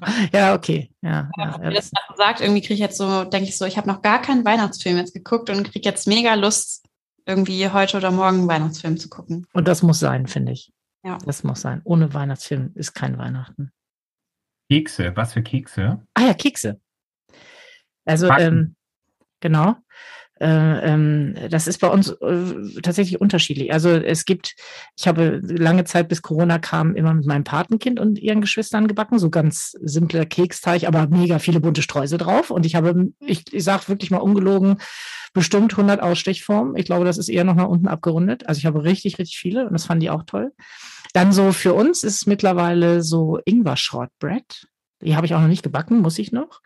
ja, okay. Ja, ja, ja, das sagt, irgendwie kriege ich jetzt so, denke ich so, ich habe noch gar keinen Weihnachtsfilm jetzt geguckt und kriege jetzt mega Lust, irgendwie heute oder morgen einen Weihnachtsfilm zu gucken. Und das muss sein, finde ich. Ja. Das muss sein. Ohne Weihnachtsfilm ist kein Weihnachten. Kekse, was für Kekse? Ah ja, Kekse. Also ähm, genau. Äh, ähm, das ist bei uns äh, tatsächlich unterschiedlich. Also es gibt, ich habe lange Zeit bis Corona kam immer mit meinem Patenkind und ihren Geschwistern gebacken, so ganz simpler Keksteig, aber mega viele bunte Streusel drauf. Und ich habe, ich, ich sage wirklich mal ungelogen, bestimmt 100 Ausstechformen. Ich glaube, das ist eher noch mal unten abgerundet. Also ich habe richtig, richtig viele und das fanden die auch toll. Dann so für uns ist mittlerweile so Ingwer Shortbread. Die habe ich auch noch nicht gebacken, muss ich noch.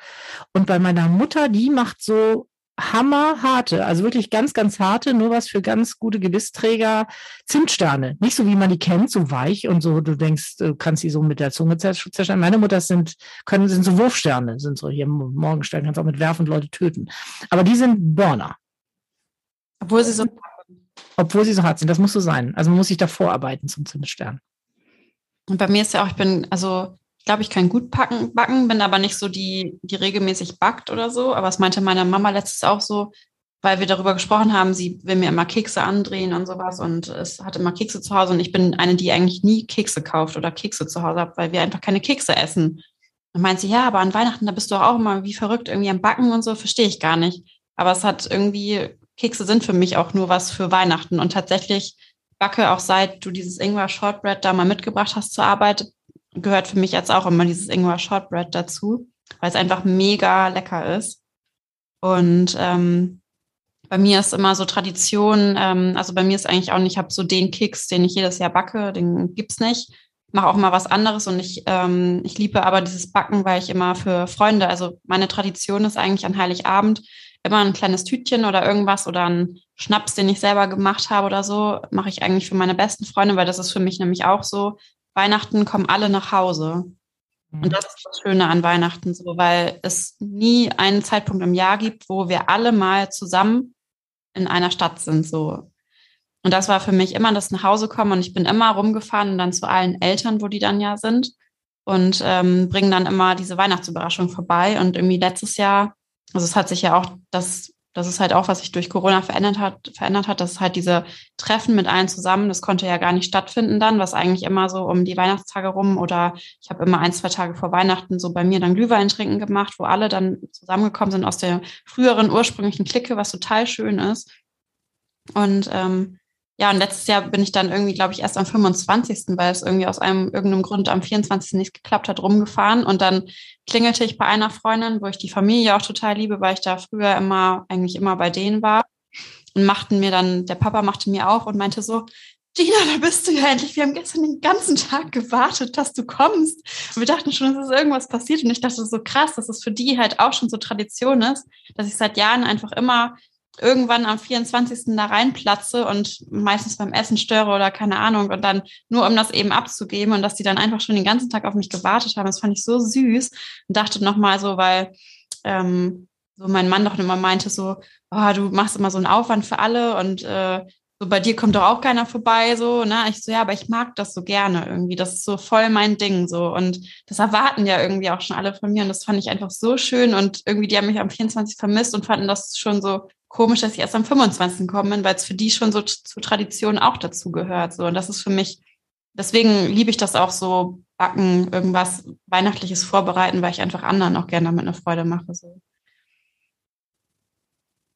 Und bei meiner Mutter, die macht so hammerharte, also wirklich ganz, ganz harte, nur was für ganz gute Gebissträger, Zimtsterne. Nicht so, wie man die kennt, so weich und so, du denkst, du kannst sie so mit der Zunge zerstellen. Meine Mutter sind, können, sind so Wurfsterne, sind so hier Morgenstern, kannst auch mit werfen und Leute töten. Aber die sind Burner. Obwohl sie so obwohl sie so hart sind, das muss so sein. Also man muss sich da vorarbeiten zum Zimtstern. Und bei mir ist ja auch, ich bin, also glaube, ich kann gut packen, backen, bin aber nicht so die, die regelmäßig backt oder so. Aber es meinte meine Mama letztes auch so, weil wir darüber gesprochen haben, sie will mir immer Kekse andrehen und sowas und es hat immer Kekse zu Hause und ich bin eine, die eigentlich nie Kekse kauft oder Kekse zu Hause hat, weil wir einfach keine Kekse essen. Und meint sie, ja, aber an Weihnachten, da bist du auch immer wie verrückt irgendwie am Backen und so, verstehe ich gar nicht. Aber es hat irgendwie, Kekse sind für mich auch nur was für Weihnachten und tatsächlich backe auch seit du dieses Ingwer Shortbread da mal mitgebracht hast zur Arbeit, gehört für mich jetzt auch immer dieses Ingwer Shortbread dazu, weil es einfach mega lecker ist. Und ähm, bei mir ist immer so Tradition, ähm, also bei mir ist eigentlich auch nicht, ich habe so den Keks, den ich jedes Jahr backe, den gibt's nicht. Mache auch mal was anderes und ich, ähm, ich liebe aber dieses Backen, weil ich immer für Freunde, also meine Tradition ist eigentlich an Heiligabend immer ein kleines Tütchen oder irgendwas oder ein Schnaps, den ich selber gemacht habe oder so, mache ich eigentlich für meine besten Freunde, weil das ist für mich nämlich auch so, Weihnachten kommen alle nach Hause. Und mhm. das ist das Schöne an Weihnachten so, weil es nie einen Zeitpunkt im Jahr gibt, wo wir alle mal zusammen in einer Stadt sind, so. Und das war für mich immer das nach Hause kommen und ich bin immer rumgefahren und dann zu allen Eltern, wo die dann ja sind und ähm, bringen dann immer diese Weihnachtsüberraschung vorbei. Und irgendwie letztes Jahr, also es hat sich ja auch das das ist halt auch, was sich durch Corona verändert hat, verändert hat, dass halt diese Treffen mit allen zusammen, das konnte ja gar nicht stattfinden dann, was eigentlich immer so um die Weihnachtstage rum oder ich habe immer ein, zwei Tage vor Weihnachten so bei mir dann Glühwein trinken gemacht, wo alle dann zusammengekommen sind aus der früheren ursprünglichen Clique, was total schön ist. Und ähm, ja, und letztes Jahr bin ich dann irgendwie, glaube ich, erst am 25., weil es irgendwie aus einem irgendeinem Grund am 24. nicht geklappt hat, rumgefahren. Und dann klingelte ich bei einer Freundin, wo ich die Familie auch total liebe, weil ich da früher immer, eigentlich immer bei denen war. Und machten mir dann, der Papa machte mir auf und meinte so, Gina, da bist du ja endlich. Wir haben gestern den ganzen Tag gewartet, dass du kommst. Und wir dachten schon, es ist irgendwas passiert. Und ich dachte so krass, dass es für die halt auch schon so Tradition ist, dass ich seit Jahren einfach immer irgendwann am 24. da reinplatze und meistens beim Essen störe oder keine Ahnung und dann nur um das eben abzugeben und dass die dann einfach schon den ganzen Tag auf mich gewartet haben. Das fand ich so süß und dachte nochmal so, weil ähm, so mein Mann doch immer meinte so, oh, du machst immer so einen Aufwand für alle und äh, so bei dir kommt doch auch keiner vorbei, so, ne? Ich so, ja, aber ich mag das so gerne irgendwie. Das ist so voll mein Ding, so. Und das erwarten ja irgendwie auch schon alle von mir. Und das fand ich einfach so schön. Und irgendwie, die haben mich am 24 vermisst und fanden das schon so komisch, dass ich erst am 25. kommen bin, weil es für die schon so zur Tradition auch dazu gehört. So. Und das ist für mich, deswegen liebe ich das auch so, backen, irgendwas Weihnachtliches vorbereiten, weil ich einfach anderen auch gerne damit eine Freude mache. So.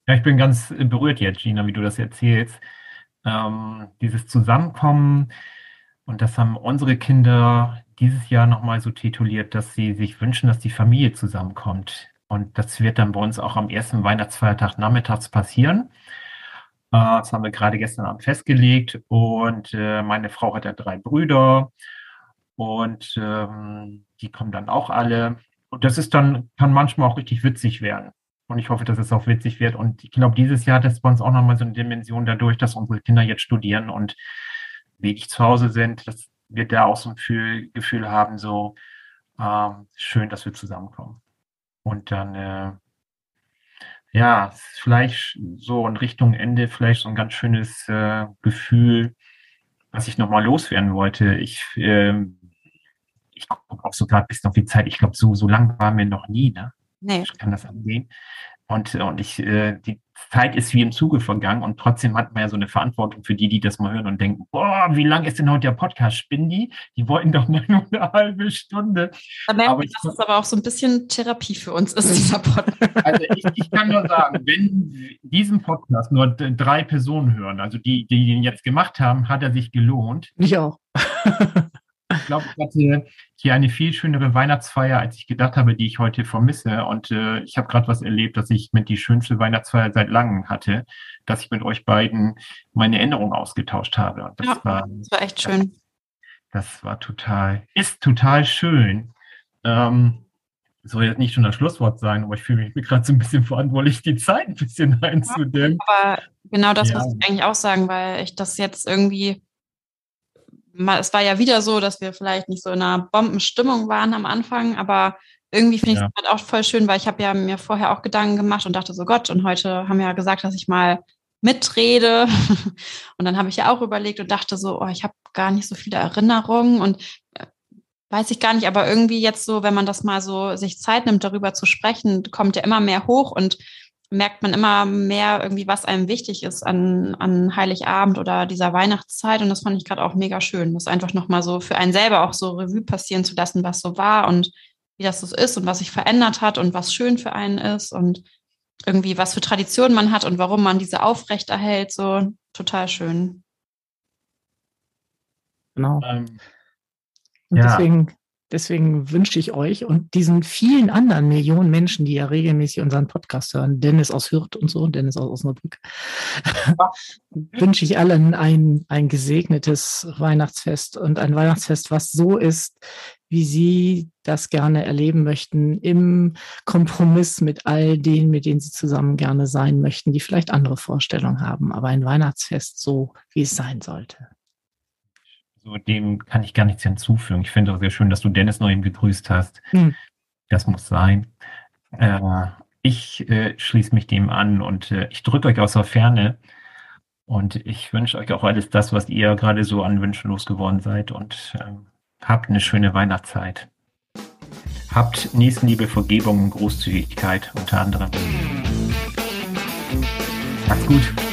Ja, ich bin ganz berührt jetzt, Gina, wie du das erzählst. Ähm, dieses Zusammenkommen, und das haben unsere Kinder dieses Jahr nochmal so tituliert, dass sie sich wünschen, dass die Familie zusammenkommt. Und das wird dann bei uns auch am ersten Weihnachtsfeiertag nachmittags passieren. Äh, das haben wir gerade gestern Abend festgelegt. Und äh, meine Frau hat ja drei Brüder. Und ähm, die kommen dann auch alle. Und das ist dann, kann manchmal auch richtig witzig werden. Und ich hoffe, dass es auch witzig wird. Und ich glaube, dieses Jahr hat es bei uns auch nochmal so eine Dimension dadurch, dass unsere Kinder jetzt studieren und wenig zu Hause sind. Das wird da auch so ein Gefühl haben, so äh, schön, dass wir zusammenkommen. Und dann, äh, ja, vielleicht so in Richtung Ende vielleicht so ein ganz schönes äh, Gefühl, was ich nochmal loswerden wollte. Ich, äh, ich gucke auch so gerade bis noch die Zeit. Ich glaube, so, so lang waren wir noch nie, ne? Nee. Ich kann das angehen. Und, und ich, äh, die Zeit ist wie im Zuge vergangen und trotzdem hat man ja so eine Verantwortung für die, die das mal hören und denken, boah, wie lang ist denn heute der Podcast? Spinnen die? Die wollten doch mal nur eine halbe Stunde. Da merken aber wir, dass es aber auch so ein bisschen Therapie für uns ist, dieser Podcast. Also ich, ich kann nur sagen, wenn diesen Podcast nur drei Personen hören, also die, die ihn jetzt gemacht haben, hat er sich gelohnt. Ich auch. Ich glaube, ich hatte hier eine viel schönere Weihnachtsfeier, als ich gedacht habe, die ich heute vermisse. Und äh, ich habe gerade was erlebt, dass ich mit die schönste Weihnachtsfeier seit langem hatte, dass ich mit euch beiden meine Erinnerungen ausgetauscht habe. Und das, ja, war, das war echt schön. Das, das war total, ist total schön. Ähm, soll jetzt nicht schon das Schlusswort sein, aber ich fühle mich gerade so ein bisschen verantwortlich, die Zeit ein bisschen einzudämmen. Ja, aber genau das ja. muss ich eigentlich auch sagen, weil ich das jetzt irgendwie es war ja wieder so, dass wir vielleicht nicht so in einer Bombenstimmung waren am Anfang, aber irgendwie finde ich es ja. halt auch voll schön, weil ich habe ja mir vorher auch Gedanken gemacht und dachte so Gott, und heute haben wir ja gesagt, dass ich mal mitrede. Und dann habe ich ja auch überlegt und dachte so, oh, ich habe gar nicht so viele Erinnerungen und äh, weiß ich gar nicht, aber irgendwie jetzt so, wenn man das mal so sich Zeit nimmt, darüber zu sprechen, kommt ja immer mehr hoch und merkt man immer mehr irgendwie, was einem wichtig ist an, an Heiligabend oder dieser Weihnachtszeit. Und das fand ich gerade auch mega schön, das einfach nochmal so für einen selber auch so Revue passieren zu lassen, was so war und wie das so ist und was sich verändert hat und was schön für einen ist und irgendwie was für Traditionen man hat und warum man diese aufrechterhält. So total schön. Genau. Ähm, und ja. deswegen Deswegen wünsche ich euch und diesen vielen anderen Millionen Menschen, die ja regelmäßig unseren Podcast hören, Dennis aus Hürth und so, Dennis aus Osnabrück, wünsche ich allen ein, ein gesegnetes Weihnachtsfest und ein Weihnachtsfest, was so ist, wie sie das gerne erleben möchten, im Kompromiss mit all denen, mit denen sie zusammen gerne sein möchten, die vielleicht andere Vorstellungen haben, aber ein Weihnachtsfest so, wie es sein sollte. So, dem kann ich gar nichts hinzufügen. Ich finde auch sehr schön, dass du Dennis noch eben gegrüßt hast. Hm. Das muss sein. Äh, ich äh, schließe mich dem an und äh, ich drücke euch aus der Ferne. Und ich wünsche euch auch alles das, was ihr gerade so an Wünschen losgeworden seid. Und ähm, habt eine schöne Weihnachtszeit. Habt Nächstenliebe, Vergebung und Großzügigkeit unter anderem. Macht's gut.